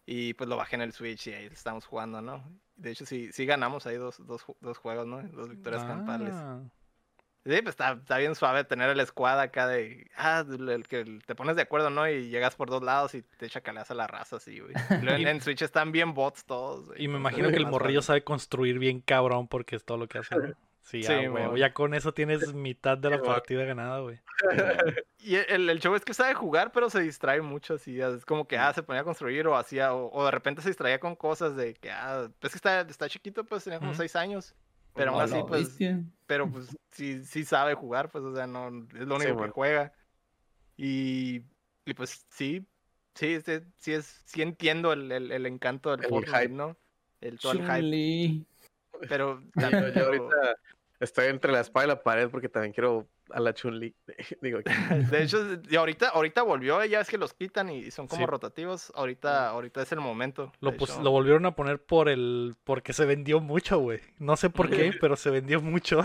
Y pues lo bajé en el Switch y ahí estamos jugando, ¿no? De hecho, sí, sí ganamos ahí dos, dos, dos juegos, ¿no? Dos victorias campales. Sí, pues está, está bien suave tener el squad acá de. Ah, el el que te pones de acuerdo, ¿no? Y llegas por dos lados y te echa calaza la raza, así, güey. En, en Switch están bien bots todos. güey, Y me imagino que el morrillo sabe construir bien cabrón porque es todo lo que hace. Sí, Sí, ah, güey, ya con eso tienes mitad de la Sí, partida ganada, güey. Y el, el show es que sabe jugar, pero se distrae mucho, así. Es como que, ah, se ponía a construir o hacía, o, o de repente se distraía con cosas de que, ah, pues que está, está chiquito, pues tenía como seis años. Pero aún A así, pues, bestia. pero pues sí, sí sabe jugar, pues, o sea, no, es lo único que bueno. juega. Y, y pues sí, sí, sí, sí, es, sí entiendo el, el, el encanto del El Fortnite, hype. ¿no? El todo el hype. Pero Yo, también, yo ahorita estoy entre la espada y la pared porque también quiero a la Chun-Li. Digo, De hecho, y ahorita, ahorita volvió, ya es que los quitan y son como Sí. rotativos. Ahorita, ahorita es el momento. Lo, volvieron a poner por el. porque se vendió mucho, güey. No sé por qué, pero se vendió mucho.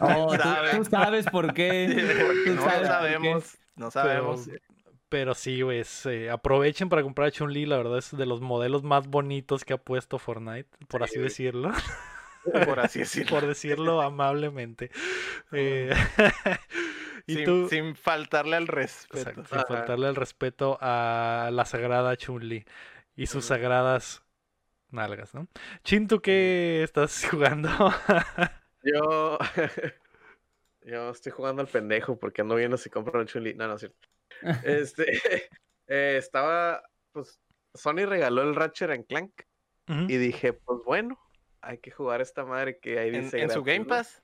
Oh, tú, sabe. tú sabes por qué. No sabes por qué. sabemos, no sabemos. Pero, pero sí, güey. se- aprovechen para comprar a Chun-Li. La verdad es de los modelos más bonitos que ha puesto Fortnite, por así Sí, decirlo. Por así decirlo. por decirlo amablemente. Eh, y sin, tú. sin faltarle al respeto. Exacto, sin faltarle el respeto a la sagrada Chun-Li y sus sagradas nalgas, ¿no? Chin, ¿tú qué estás jugando? yo, yo estoy jugando al pendejo porque ando viendo si compro un Chun-Li. No, no es cierto. Este, eh, estaba, pues, Sony regaló el Ratchet and Clank y dije, pues bueno, hay que jugar esta madre que ahí dice en su Game. Pass.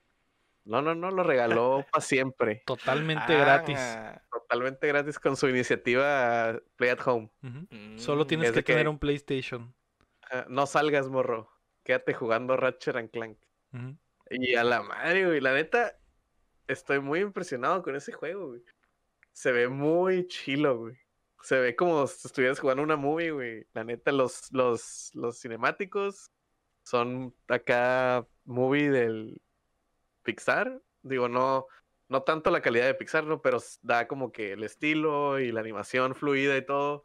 No, no, no, lo regaló para siempre. Totalmente gratis. Ah, Totalmente gratis con su iniciativa Play at Home. Ujú. Solo mm, tienes es que tener un PlayStation. No salgas, morro. Quédate jugando Ratchet and Clank. Y a la madre, güey. La neta, estoy muy impresionado con ese juego, güey. Se ve muy chilo, güey. Se ve como si estuvieras jugando una movie, güey. La neta, los, los, los cinemáticos son acá movie del Pixar. Digo, no, no tanto la calidad de Pixar, ¿no? Pero da como que el estilo y la animación fluida y todo.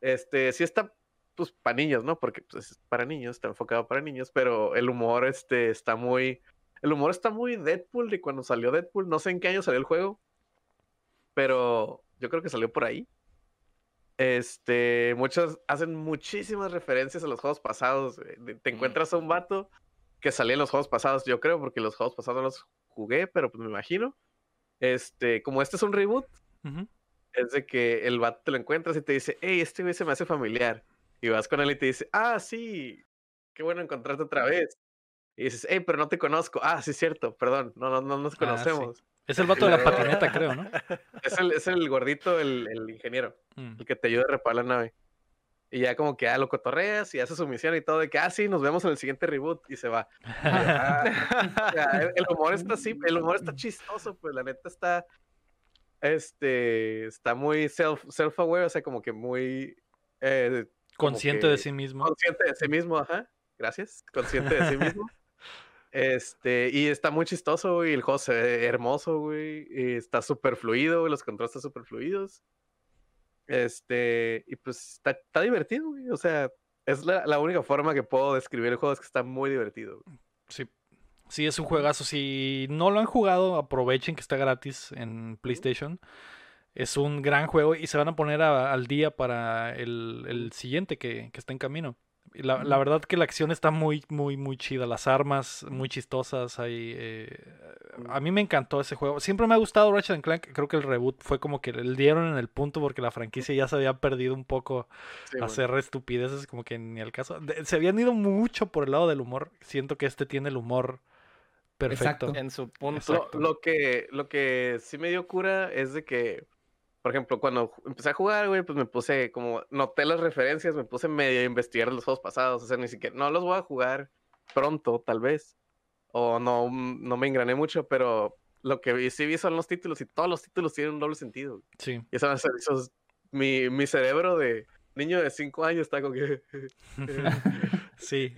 Este, sí está, pues, para niños, ¿no? Porque pues, es para niños, está enfocado para niños, pero el humor, este, está muy... El humor está muy Deadpool de cuando salió Deadpool. No sé en qué año salió el juego, pero yo creo que salió por ahí. Este, muchos hacen muchísimas referencias a los juegos pasados. De- Te encuentras a un vato que salía en los juegos pasados, yo creo, porque los juegos pasados no los jugué, pero pues me imagino. Este, como este es un reboot, es de que el vato te lo encuentras y te dice, hey, este güey se me hace familiar. Y vas con él y te dice, ah, sí, qué bueno encontrarte otra vez. Y dices, hey, pero no te conozco. Ah, sí, es cierto, perdón, no, no, no nos Ah, sí. Es el vato de la patineta, creo, ¿no? es, el, es el gordito, el, el ingeniero, Mm. el que te ayuda a reparar la nave. Y ya como que, ah, lo cotorreas y hace su misión y todo, de que, ah, sí, nos vemos en el siguiente reboot y se va. Ah, o sea, el, el humor está así, el humor está chistoso, pues la neta está, este, está muy self, self-aware, o sea, como que muy eh, como Consciente de sí mismo. consciente de sí mismo, ajá, gracias, consciente de sí mismo. Este, y está muy chistoso, güey, el juego se ve hermoso, güey, y está súper fluido, güey, los controles están súper fluidos. Este, y pues está, está divertido, güey, o sea, es la, la única forma que puedo describir el juego, es que está muy divertido. güey. Sí. Sí, es un juegazo. Si no lo han jugado, aprovechen que está gratis en PlayStation. Es un gran juego y se van a poner a- al día para el, el siguiente que, que está en camino. La, la verdad que la acción está muy, muy, muy chida. Las armas muy chistosas. Hay, eh, a mí me encantó ese juego. Siempre me ha gustado Ratchet and Clank. Creo que el reboot fue como que le dieron en el punto porque la franquicia ya se había perdido un poco Sí, hacer estupideces como que ni al caso. De- se habían ido mucho por el lado del humor. Siento que este tiene el humor perfecto. Exacto. en su punto. Lo que, lo que sí me dio cura es de que por ejemplo, cuando empecé a jugar, güey, pues me puse como, noté las referencias, me puse medio a investigar los juegos pasados, o sea, ni siquiera, no los voy a jugar pronto, tal vez, o no, mm, no me engrané mucho, pero lo que sí vi son los títulos y todos los títulos tienen un doble sentido. güey. Sí. Y eso, eso- eso es- mi, mi cerebro de niño de 5 años está como que... Sí,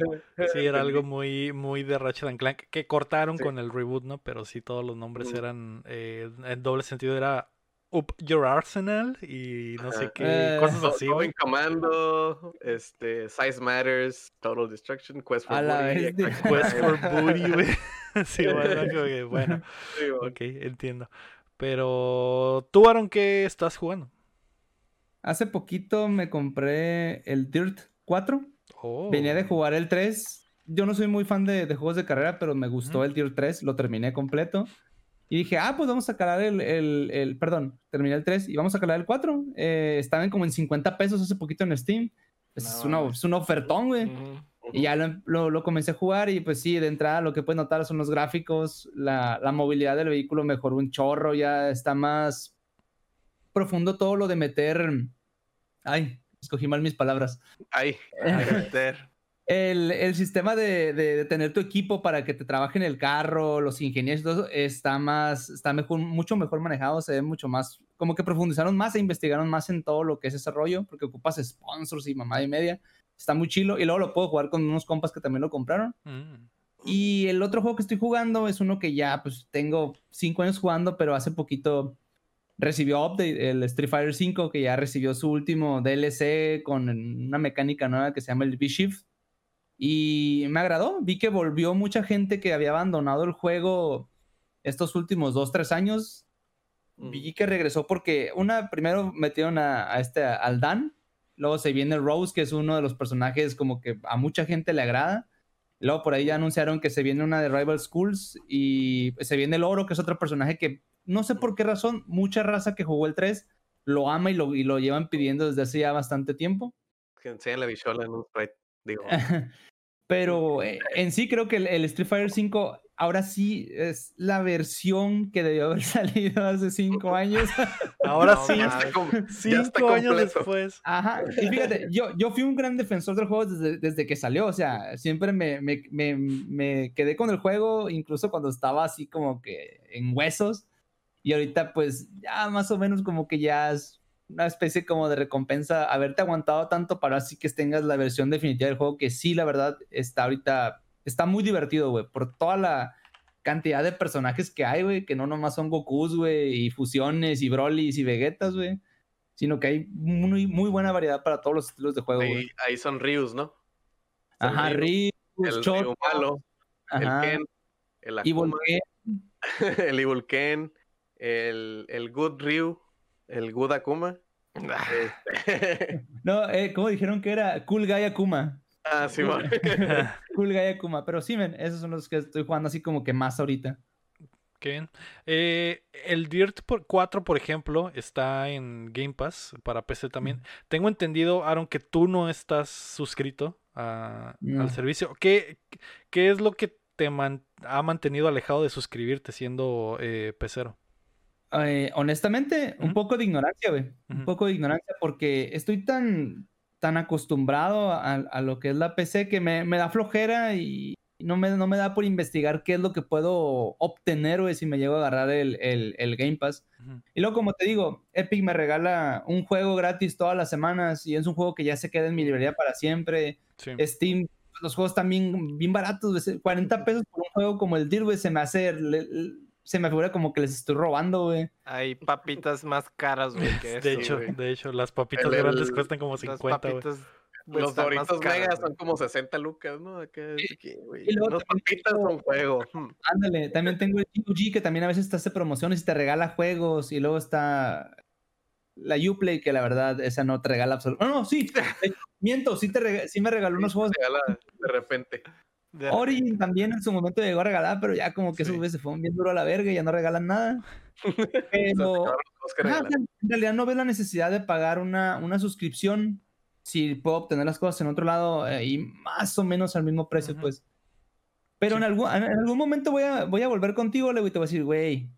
sí, era algo muy, muy de Ratchet and Clank que cortaron Sí. con el reboot, ¿no? Pero sí, todos los nombres eran eh, en doble sentido. Era Up Your Arsenal y no sé qué, Eh, cosas así, Going. Commando, este, Size Matters, Total Destruction, Quest for A la Booty. Exact Quest for. Booty, güey. Sí, bueno, que, bueno, Sí, ok, entiendo. Pero tú, Aaron, ¿qué estás jugando? Hace poquito me compré el Dirt 4. Oh, Venía de jugar el 3. Yo no soy muy fan de, de juegos de carrera, pero me gustó el Dirt 3. Lo terminé completo. Y dije, ah, pues vamos a calar el, el, el- Perdón, terminé el 3 y vamos a calar el 4. Eh, estaban como en 50 pesos hace poquito en Steam. Pues No es, una, es un ofertón, güey. Y ya lo, lo- lo comencé a jugar y pues sí, de entrada lo que puedes notar son los gráficos, la, la movilidad del vehículo mejoró un chorro, ya está más profundo todo lo de meter... Ay, escogí mal mis palabras. Que meter. El, el sistema de, de- de tener tu equipo para que te trabaje en el carro, los ingenieros, todo está más, está mejor, mucho mejor manejado, se ve mucho más, como que profundizaron más e investigaron más en todo lo que es ese rollo, porque ocupas sponsors y mamada y media. Está muy chilo. Y luego lo puedo jugar con unos compas que también lo compraron. mm, Y el otro juego que estoy jugando es uno que ya pues tengo cinco años jugando, pero hace poquito recibió update, el Street Fighter V, que ya recibió su último DLC con una mecánica nueva que se llama el V-Shift. Y me agradó, vi que volvió mucha gente que había abandonado el juego estos últimos dos, tres años. Mm. Vi que regresó porque una, primero metieron a, a este, al Dan, luego se viene Rose, que es uno de los personajes como que a mucha gente le agrada. Luego por ahí ya anunciaron que se viene una de Rival Schools y se viene el Oro, que es otro personaje que no sé por qué razón, mucha raza que jugó el 3 lo ama y lo, y lo llevan pidiendo desde hace ya bastante tiempo. Que enseñan la bichola en un sprite. Digo, Pero eh, en sí creo que el, el Street Fighter 5 ahora sí es la versión que debió haber salido hace cinco años. Ahora No sí, ya está, com- ya está cinco años después. Ajá, y fíjate, yo, yo fui un gran defensor del juego desde, desde que salió, o sea, siempre me, me, me, me quedé con el juego, incluso cuando estaba así como que en huesos, y ahorita pues ya más o menos como que ya es una especie como de recompensa haberte aguantado tanto para así que tengas la versión definitiva del juego, que sí, la verdad, está ahorita, está muy divertido, güey, por toda la cantidad de personajes que hay, güey, que no nomás son Gokus, güey, y fusiones, y Brolys, y Vegetas, güey sino que hay muy, muy buena variedad para todos los estilos de juego. güey. Ahí, ahí son Ryus, ¿no? Son Ajá, Ryu, Ryu, El Choto, malo, ajá, el Ken, el Akuma, Volken. el Evil Ken, el, el Good Ryu, el Good Akuma. No, eh, ¿cómo dijeron que era? Cool Guy Akuma. ah, sí, bueno. Cool Guy Akuma. Pero sí, men, esos son los que estoy jugando así como que más ahorita. Qué bien. Eh, el Dirt por 4, por ejemplo, está en Game Pass para PC también. Tengo entendido, Aaron, que tú no estás suscrito a- No. al servicio. ¿Qué, qué es lo que te man- ha mantenido alejado de suscribirte siendo eh, pecero? Eh, honestamente, un Ujú. poco de ignorancia, güey. Un Ujú. poco de ignorancia porque estoy tan, tan acostumbrado a, a lo que es la PC que me, me da flojera y no me, no me da por investigar qué es lo que puedo obtener, güey, si me llego a agarrar el, el, el Game Pass. Ujú. Y luego, como te digo, Epic me regala un juego gratis todas las semanas y es un juego que ya se queda en mi librería para siempre. Sí. Steam, los juegos también bien baratos, güey, 40 pesos por un juego como el güey, se me hace, le- se me figura como que les estoy robando, güey. Hay papitas más caras, güey, que De eso, hecho, güey. de hecho, las papitas El- grandes el- cuestan como Las 50, güey. papitas Los Doritos caras, Mega güey. son como 60 lucas, ¿no? Que, güey, Y luego también papitas tengo- son juego. hmm. Ándale, también tengo el GOG que también a veces te hace promociones y te regala juegos y luego está la Uplay que la verdad esa no te regala absolutamente. No, no, sí, miento, sí, te sí me regaló unos juegos. Regala de repente. De- Origin también en su momento llegó a regalar, pero ya como que esos Sí. güeyes se fueron bien duro a la verga y ya no regalan nada. Pero en realidad no veo la necesidad de pagar una, una suscripción si puedo obtener las cosas en otro lado eh, y más o menos al mismo precio, pues. Pero Sí. en, algún, en algún momento voy a, voy a volver contigo, Leo, y te voy a decir, güey,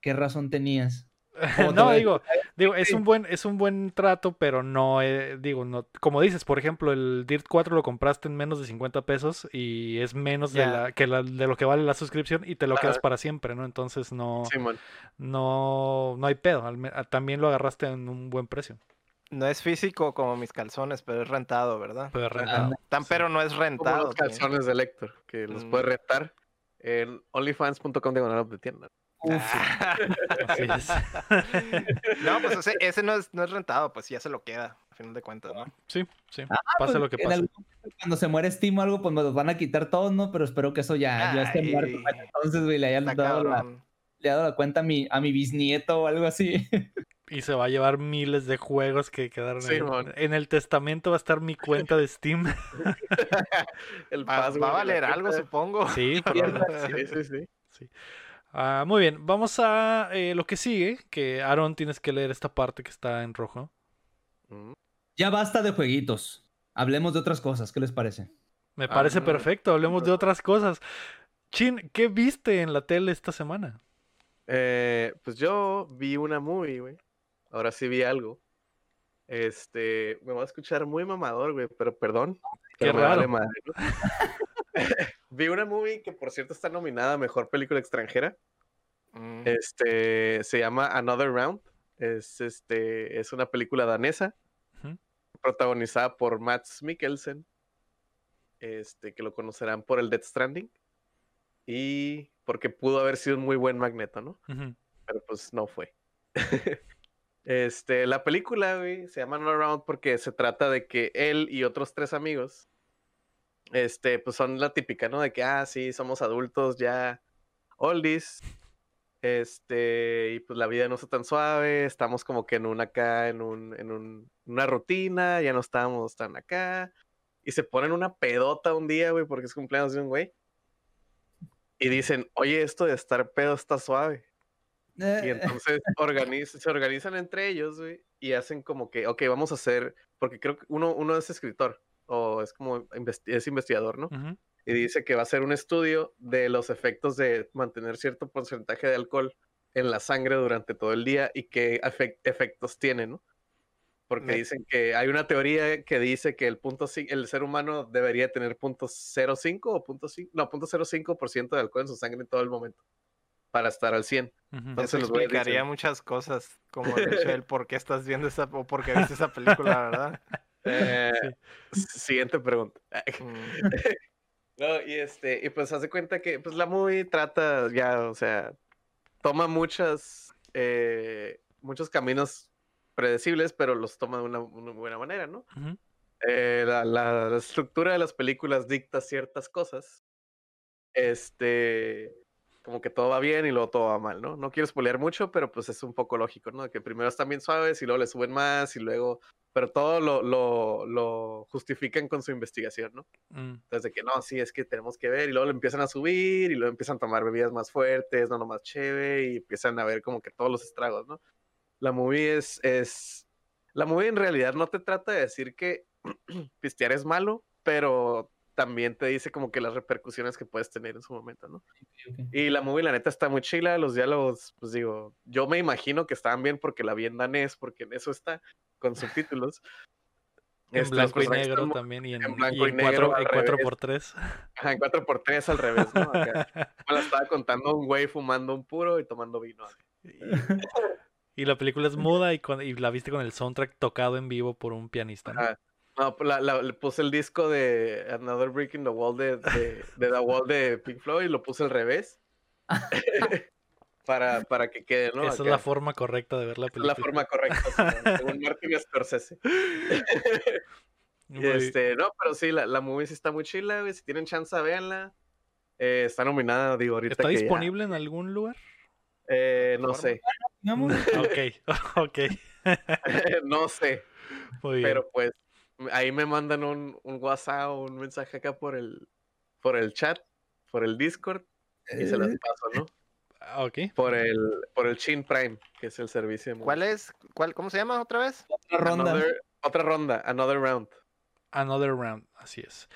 ¿qué razón tenías? ¿Cómo te no, digo, digo, es un buen, es un buen trato, pero no, eh, digo, no, como dices, por ejemplo, el Dirt 4 lo compraste en menos de 50 pesos y es menos de la, que la- de lo que vale la suscripción y te lo quedas para siempre, ¿no? Entonces no, no, no hay pedo, también lo agarraste en un buen precio, No es físico como mis calzones, pero es rentado, ¿verdad? pero rentado. Tan, sí. pero no es Como rentado. los calzones de Lector, que los Mm. puedes rentar en onlyfans.com de de tienda. Es. no, pues ese, ese no, es, no es rentado, pues ya se lo queda, a fin de cuentas, ¿no? Sí, sí, Ah, pase pues, lo que en pase. algún momento Cuando se muere Steam o algo, pues me los van a quitar todos, ¿no? Pero espero que eso ya, ya esté muerto. Entonces, güey, le hayan dado la, le ha dado la cuenta a mi, a mi bisnieto o algo así. Y se va a llevar miles de juegos que quedaron Sí, ahí. mon. En el testamento va a estar mi cuenta de Steam. El Va, va a valer algo, supongo. Sí, Sí, sí, sí. Ah, muy bien, vamos a eh, lo que sigue, que Aaron tienes que leer esta parte que está en rojo. Mm. ya basta de jueguitos. Hablemos de otras cosas. ¿Qué les parece? Me parece Ah, perfecto, hablemos de otras cosas. Chin, ¿qué viste en la tele esta semana? Eh, pues yo vi una movie, güey. Ahora sí vi algo. Este, me voy a escuchar muy mamador, güey, pero perdón. Qué pero me vale raro. madre, ¿no? vi una movie que por cierto está nominada a mejor película extranjera. Mm. Este, se llama Another Round. Es este, es una película danesa protagonizada por Mads Mikkelsen. Este, que lo conocerán por el Death Stranding. Y porque pudo haber sido un muy buen Magneto, ¿no? Pero pues no fue. este, la película, güey, se llama No Round porque se trata de que él y otros tres amigos, este, pues son la típica, ¿no? De que, ah, sí, somos adultos ya oldies, este, y pues la vida no está tan suave, estamos como que en un acá, en un, en un, una rutina, ya no estamos tan acá, y se ponen una pedota un día, güey, porque es cumpleaños de un güey. Y dicen, oye, esto de estar pedo está suave. Y Eh, entonces organiz- se organizan entre ellos, güey, y hacen como que, ok, vamos a hacer, porque creo que uno, uno es escritor, o es como, investi- es investigador, ¿no? Y dice que va a hacer un estudio de los efectos de mantener cierto porcentaje de alcohol en la sangre durante todo el día y qué efec- efectos tiene, ¿no? Porque dicen que hay una teoría que dice que el punto el ser humano debería tener punto 0.5 o punto no, punto 0.5% de alcohol en su sangre en todo el momento para estar al 100. Ujú. Entonces Eso los explicaría muchas cosas, como el hecho del por qué estás viendo esa, o por qué viste esa película, ¿verdad? Eh, Siguiente pregunta. Mm. No, y este, y pues hace cuenta que pues la movie trata ya, o sea, toma muchas, eh, muchos caminos predecibles, pero los toma de una, una buena manera, ¿no? Ujú. Eh, la, la estructura de las películas dicta ciertas cosas. Este, como que todo va bien y luego todo va mal, ¿no? No quiero spoilear mucho, pero pues es un poco lógico, ¿no? Que primero están bien suaves y luego le suben más y luego, pero todo lo, lo, lo justifican con su investigación, ¿no? Mm. Entonces, de que no, sí, es que tenemos que ver, y luego lo empiezan a subir, y luego empiezan a tomar bebidas más fuertes, no nomás chévere, y empiezan a ver como que todos los estragos, ¿no? La movie es, es, la movie en realidad no te trata de decir que pistear es malo, pero también te dice como que las repercusiones que puedes tener en su momento, ¿no? Y la movie, la neta, está muy chila. Los diálogos, pues digo, yo me imagino que estaban bien porque la vi en danés, porque en eso está, con subtítulos. En Este, blanco y negro muy- también y en, en blanco y y en negro 4, al en 4 revés. por 3 Ajá, en 4x3 al revés, ¿no? Acá. Me la estaba contando un güey fumando un puro y tomando vino. Y, y la película es muda y, con- y la viste con el soundtrack tocado en vivo por un pianista. ¿no? Ajá. No, pues la- la- le puse el disco de Another Brick in the Wall de, de, de The Wall de Pink Floyd y lo puse al revés. para, para que quede, ¿no? Esa es la forma correcta de ver la es la película. forma correcta, según Martin Scorsese. Muy- este, no, pero sí, la, la movie sí está muy chila, güey. Si tienen chance, véanla. Eh, está nominada, digo, ahorita ¿Está que ya- disponible en algún lugar? Eh, no sé. Ok, ok. no sé. Muy bien. Pero pues ahí me mandan un, un WhatsApp o un mensaje acá por el, por el chat, por el Discord, y se las Eh, paso, ¿no? Ah, Ok. Por el, por el Chin Prime, que es el servicio de ¿Cuál es? ¿Cuál, ¿Cómo se llama otra vez? Otra ronda. Another- otra ronda, another round. Another round, así es.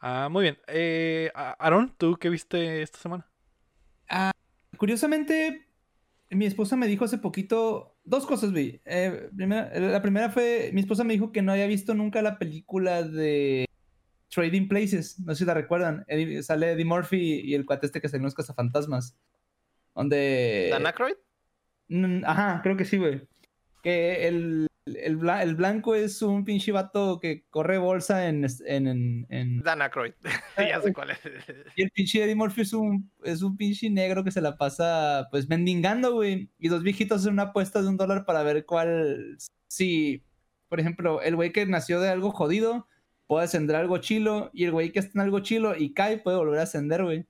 Ah, muy bien. Eh, Aaron, ¿tú qué viste esta semana? Curiosamente, mi esposa me dijo hace poquito dos cosas, vi. Eh, primera- la primera fue, mi esposa me dijo que no había visto nunca la película de Trading Places. No sé si la recuerdan. Eddie- sale Eddie Murphy y el cuate este que salió en los cazafantasmas. Donde... ¿Dan Aykroyd? Mm, Ajá, creo que sí, güey. Que el, el, bla- el blanco es un pinche vato que corre bolsa en... en, en- en- Dan Aykroyd. ya sé cuál es. Y el pinche Eddie Murphy es un, es un pinche negro que se la pasa, pues, mendigando, güey. Y dos viejitos hacen una apuesta de un dólar para ver cuál... Si, por ejemplo, el güey que nació de algo jodido puede ascender algo chilo. Y el güey que está en algo chilo y cae puede volver a ascender, güey.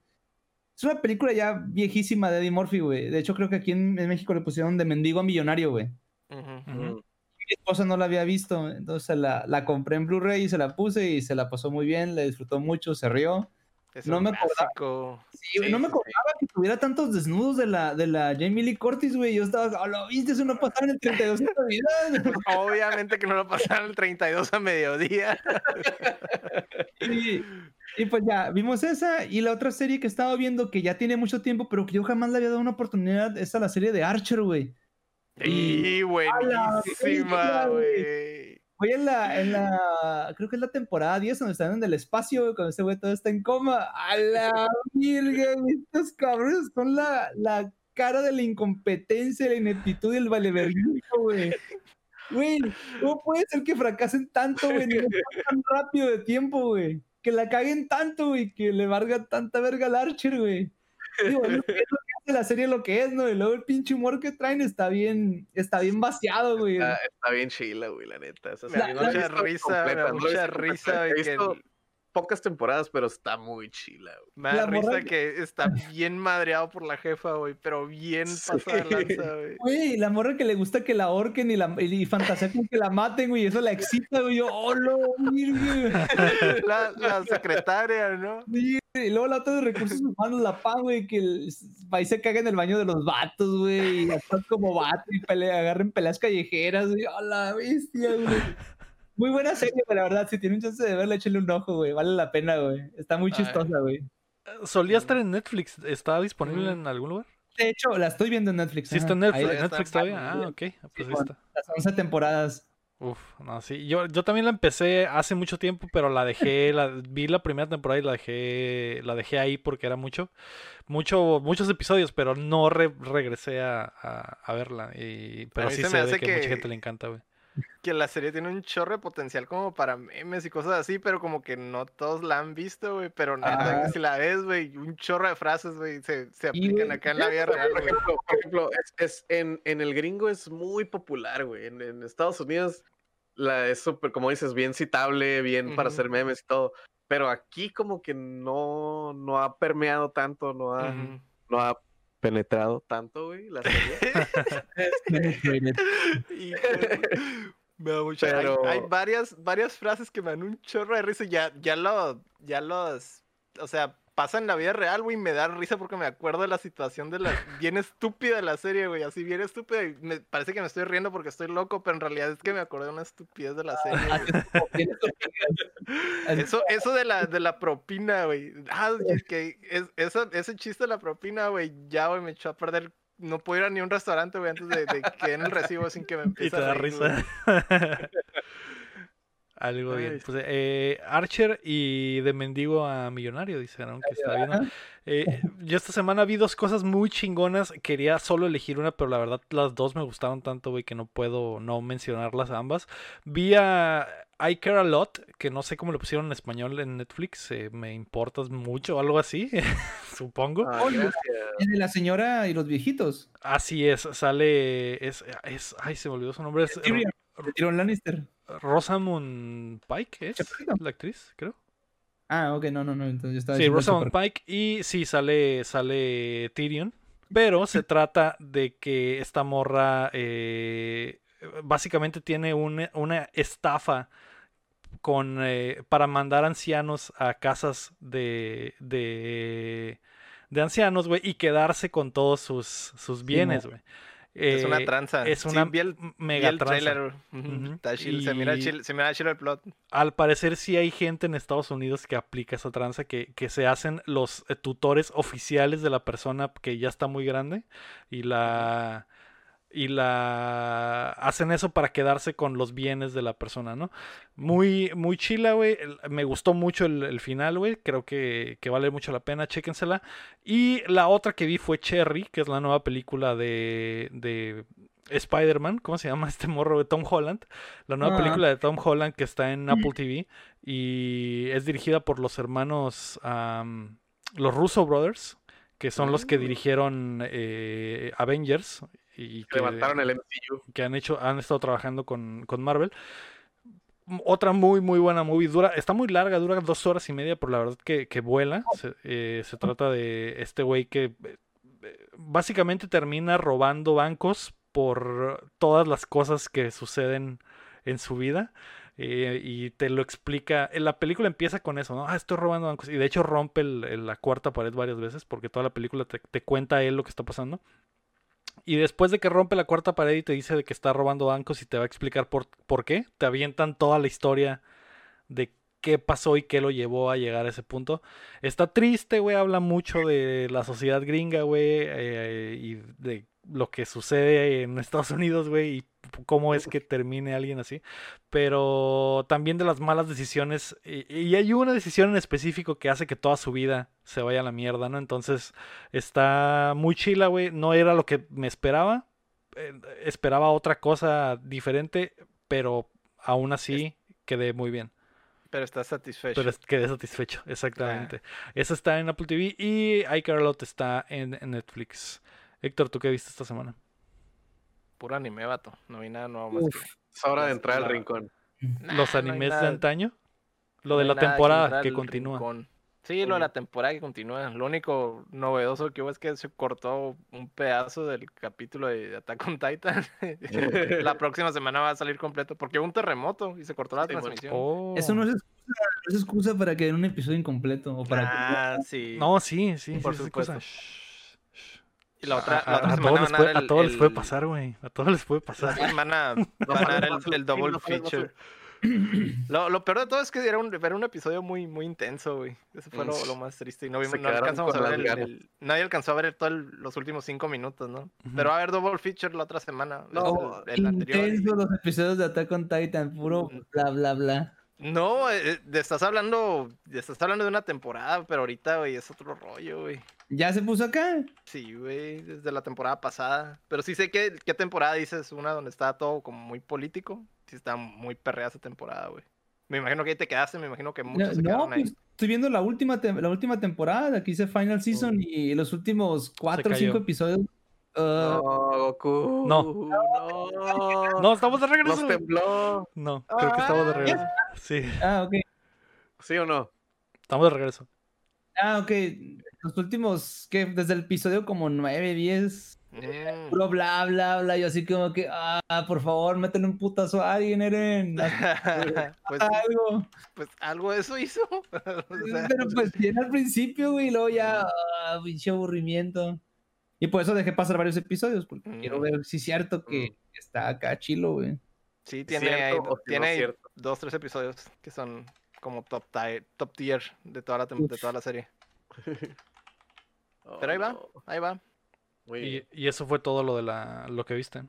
Es una película ya viejísima de Eddie Murphy, güey. De hecho, creo que aquí en, en México le pusieron de mendigo a millonario, güey. Ujú. Ujú. Mi esposa no la había visto, entonces la, la compré en Blu-ray y se la puse y se la pasó muy bien, la disfró mucho, se rió. Es No me acordaba. Sí, güey, no Sí, me sí, acordaba que tuviera tantos desnudos de la, de la Jamie Lee Curtis, güey. Yo estaba, "Ah, lo viste, eso no pasaba en el 32 de Navidad. Obviamente que no lo pasaron el 32 a mediodía. y, y pues ya, vimos esa y la otra serie que estaba viendo que ya tiene mucho tiempo, pero que yo jamás le había dado una oportunidad, es a la serie de Archer, güey. Y buenísima, güey. Voy en la, en la, creo que es la temporada 10 donde están en el espacio, güey, cuando ese güey todo está en coma. A la virgen, estos cabrones son la, la cara de la incompetencia, la ineptitud y el valeverguismo, güey. Güey, ¿cómo puede ser que fracasen tanto, güey? No tan rápido de tiempo, güey. Que la caguen tanto, güey, que le valga tanta verga al Archer, güey. Digo, es lo que hace la serie lo que es, ¿no? Y luego el pinche humor que traen está bien, está bien vaciado, güey. Está, está bien chila, güey, la neta. La mucha risa, completa, mucha risa. He visto pocas temporadas, pero está muy chila, güey. Me da risa que- que está bien madreado por la jefa, güey, pero bien pasada de lanza, güey. Güey, la morra que le gusta que la ahorquen y, la, y fantasea con que la maten, güey, eso la excita, güey. Yo, oh, no. La, la secretaria, ¿no? Sí, Y luego la otra de recursos humanos, la pan, güey, que el, y se caga en el baño de los vatos, güey. Y actúan como vato y pelea, agarren peleas callejeras, güey. ¡A la bestia, güey! Muy buena serie, güey, la verdad. Si tienen chance de verla, échenle un ojo, güey. Vale la pena, güey. Está muy chistosa, güey. Solía estar en Netflix. ¿Está disponible en algún lugar? De hecho, la estoy viendo en Netflix. Sí, está en Netflix. Netflix todavía. Ah, ok. Pues ahí bueno. está. las 11 temporadas. Uf, no, sí. Yo, yo también la empecé hace mucho tiempo, pero la dejé, la, vi la primera temporada y la dejé, la dejé ahí porque era mucho, mucho, muchos episodios, pero no re- regresé a, a- a verla. Y, pero mí sí se sé me de hace que, mucha gente le encanta, güey. Que la serie tiene un chorro de potencial como para memes y cosas así, pero como que no todos la han visto, güey. Pero Ah. que si la ves, güey, un chorro de frases, güey, se, se aplican acá en la vida real, Por ejemplo, por ejemplo, es, es- en, en el gringo es muy popular, güey. En, en Estados Unidos la, es súper, como dices, bien citable, bien para Ujú. hacer memes y todo. Pero aquí como que no, no ha permeado tanto, no ha, Ujú. no ha penetrado tanto, güey, la serie. Híjole, me da mucha- hay- Pero- hay, varias, varias frases que me dan un chorro de risa. y Ya, ya lo, ya los, o sea, pasa en la vida real, güey. Me da risa porque me acuerdo de la situación de la, bien estúpida de la serie, güey. Así bien estúpida. Y me parece que me estoy riendo porque estoy loco, pero en realidad es que me acordé de una estupidez de la serie. güey. Eso, eso de la, de la propina, güey. Ah, es que es, esa- ese chiste de la propina, güey, ya, güey, me echó a perder. No puedo ir a ni un restaurante, güey, antes de, de que den el recibo sin que me Y empiece a reír, risa. Algo bien. Pues, eh, Archer y de mendigo a millonario, dijeron que está viendo. Eh, yo esta semana vi dos cosas muy chingonas. Quería solo elegir una, pero la verdad las dos me gustaron tanto, güey, que no puedo no mencionarlas ambas. Vi a I Care a Lot, que no sé cómo lo pusieron en español en Netflix. eh, me importas mucho, algo así, supongo. Ah. Es de la señora y los viejitos. Así es, sale. Es, es. Ay, se me olvidó su nombre. Es Tyrion Lannister. Rosamund Pike, ¿es? La actriz, creo. Ah, ok, no, no, no. Entonces yo estaba Sí, Rosamund. Pike. Y sí, sale, sale Tyrion. Pero se trata de que esta morra eh, básicamente tiene una, una estafa con eh, para mandar ancianos a casas de, de, de ancianos, güey, y quedarse con todos sus, sus bienes, güey. Es una Eh, tranza. Es Sí, una vi el- m- vi mega el tranza. trailer. Está chill, Se mira chill, se mira chill el plot. Al parecer sí hay gente en Estados Unidos que aplica esa tranza, que, que se hacen los eh, tutores oficiales de la persona que ya está muy grande y la y la hacen eso para quedarse con los bienes de la persona, ¿no? Muy, muy chila, güey. Me gustó mucho el, el final, güey. Creo que, que vale mucho la pena, chéquensela. Y la otra que vi fue Cherry, que es la nueva película de, de Spider-Man. ¿Cómo se llama este morro? de Tom Holland. La nueva Ah. película de Tom Holland que está en Apple TV. Y es dirigida por los hermanos, los Russo Brothers, que son los que Mm. dirigieron eh, Avengers. Y que, Levantaron el MCU. que han hecho, han estado trabajando con, con Marvel. Otra muy, muy buena movie. Dura, está muy larga, dura dos horas y media, pero la verdad que, que vuela. Se, eh, se trata de este güey que eh, eh, básicamente termina robando bancos por todas las cosas que suceden en su vida. eh, y te lo explica. en La película empieza con eso, ¿no? Ah, estoy robando bancos. Y de hecho rompe el- el- la cuarta pared varias veces porque toda la película te, te cuenta él lo que está pasando. Y después de que rompe la cuarta pared y te dice de que está robando bancos y te va a explicar por, por qué, te avientan toda la historia de qué pasó y qué lo llevó a llegar a ese punto. Está triste, güey, habla mucho de la sociedad gringa, güey, eh, y de lo que sucede en Estados Unidos, güey, y cómo es que termine alguien así. Pero también de las malas decisiones. Y, y hay una decisión en específico que hace que toda su vida se vaya a la mierda, ¿no? Entonces está muy chila, güey. No era lo que me esperaba. Eh, esperaba otra cosa diferente, pero aún así quedé muy bien. Pero está satisfecho. Pero quedé satisfecho, exactamente. Eso está en Apple TV y iCarolot está en, en Netflix. Héctor, ¿tú qué viste esta semana? Puro anime, vato. No vi nada nuevo más Uf. que- Es hora de entrar al rincón. Nah, ¿Los no animes de antaño? Lo no de la temporada que continúa. rincón. Sí, lo de la temporada que continúa. Lo único novedoso que hubo es que se cortó un pedazo del capítulo de Attack on Titan. la próxima semana va a salir completo porque hubo un terremoto y se cortó la Sí, transmisión. Oh. Eso no es excusa, no es excusa para que den un episodio incompleto o para que- Ah, sí. No, sí, sí, Por sí, supuesto. Y la otra, A- la a- otra a semana todos les van a puede- dar a todos les puede el- pasar, güey. A todos les puede pasar. Van a dar el, el double feature. Lo, lo peor de todo es que era un, era un episodio muy, muy intenso, güey. Eso fue lo, lo más triste. Y no, vimos- no alcanzamos a ver el, Nadie alcanzó a ver todos los últimos cinco minutos, ¿no? Pero va a haber double feature la otra semana. No, el, el anterior. Intenso los episodios de Attack on Titan, puro Mm. bla bla bla. No, eh, eh, estás hablando. Estás hablando de una temporada, pero ahorita, güey, es otro rollo, güey. ¿Ya se puso acá? Sí, güey, desde la temporada pasada. Pero sí sé que, qué temporada dices, una donde está todo como muy político. Sí está muy perrea esa temporada, güey. Me imagino que ahí te quedaste, me imagino que No, muchos no, quedaron ahí. pues, estoy viendo la última, la última temporada, aquí dice Final Season y los últimos cuatro o cinco episodios. ah, No, Goku. No. No. No, estamos de regreso. Nos tembló. No, creo que estamos de Ah. regreso. Sí, ah, ok. ¿Sí o no? estamos de regreso. Ah, ok. Los últimos, que Desde el episodio como 9, 10, Mm. puro bla, bla, bla. Yo así como que, ah, por favor, métele un putazo a alguien, Eren. pues, algo. pues algo de eso hizo. O sea, Pero pues bien al principio, güey, y luego ya, ah, pinche aburrimiento. Y por eso dejé pasar varios episodios, porque quiero ver si es cierto que está acá chilo, güey. sí, tiene, ¿Cierto ahí- no tiene ahí dos, tres episodios que son como top, tier, top tier de toda la, tem- de toda la serie. Oh, Pero ahí va, no. ahí va. Y, eso fue todo lo de la lo que viste.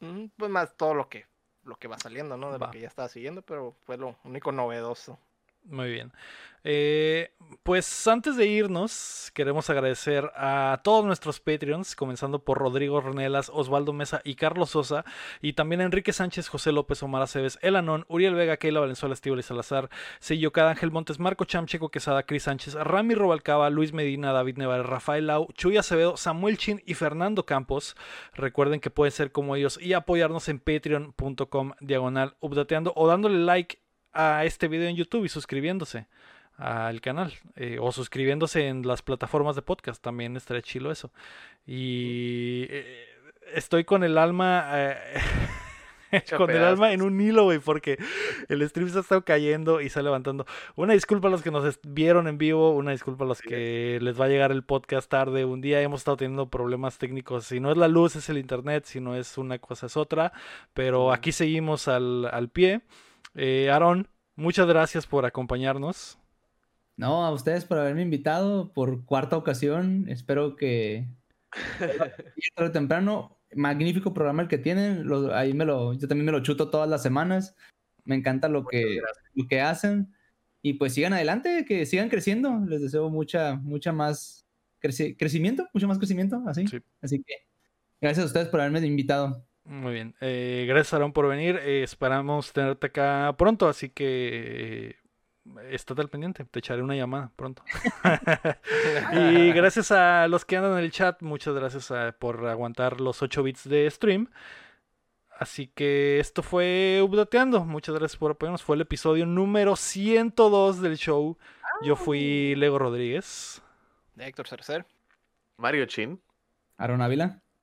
Mm, Pues más todo lo que, lo que va saliendo, ¿no? De Va. lo que ya estaba siguiendo, pero fue lo único novedoso. Muy bien. Eh, pues antes de irnos, queremos agradecer a todos nuestros Patreons, comenzando por Rodrigo Ornelas, Osvaldo Mesa y Carlos Sosa, y también Enrique Sánchez, José López, Omar Aceves, Elanón, Uriel Vega, Keila Valenzuela, Estíbal Salazar, Sello Cada Ángel Montes, Marco Chamcheco Quesada, Cris Sánchez, Rami Robalcaba, Luis Medina, David Nevares, Rafael Lau, Chuy Acevedo, Samuel Chin y Fernando Campos. Recuerden que pueden ser como ellos y apoyarnos en patreon.com diagonal updateando o dándole like a este video en YouTube y suscribiéndose al canal eh, o suscribiéndose en las plataformas de podcast también estaría chilo eso y eh, estoy con el alma eh, con el alma en un hilo, güey, porque el stream se ha estado cayendo y se está levantando. Una disculpa a los que nos vieron en vivo, una disculpa a los que les va a llegar el podcast tarde. Un día hemos estado teniendo problemas técnicos. Si no es la luz, es el internet. Si no es una cosa, es otra. Pero aquí seguimos al, al pie. Eh, Aaron, muchas gracias por acompañarnos. No, a ustedes por haberme invitado por cuarta ocasión. Espero que tarde temprano. Magnífico programa el que tienen. ahí me lo, yo también me lo chuto todas las semanas. Me encanta lo que, lo que hacen. Y pues sigan adelante, que sigan creciendo. Les deseo mucha, mucha más crecimiento, mucho más crecimiento, así. Así que gracias a ustedes por haberme invitado. Muy bien. Eh, gracias, Aaron, por venir. Eh, esperamos tenerte acá pronto, así que Estate al pendiente, te echaré una llamada pronto. y gracias a los que andan en el chat, muchas gracias eh, por aguantar los 8 bits de stream. Así que esto fue Updateando. Muchas gracias por apoyarnos. Fue el episodio número 102 del show. Yo fui Lego Rodríguez. Héctor Cercer. Mario Chin. Aaron Ávila.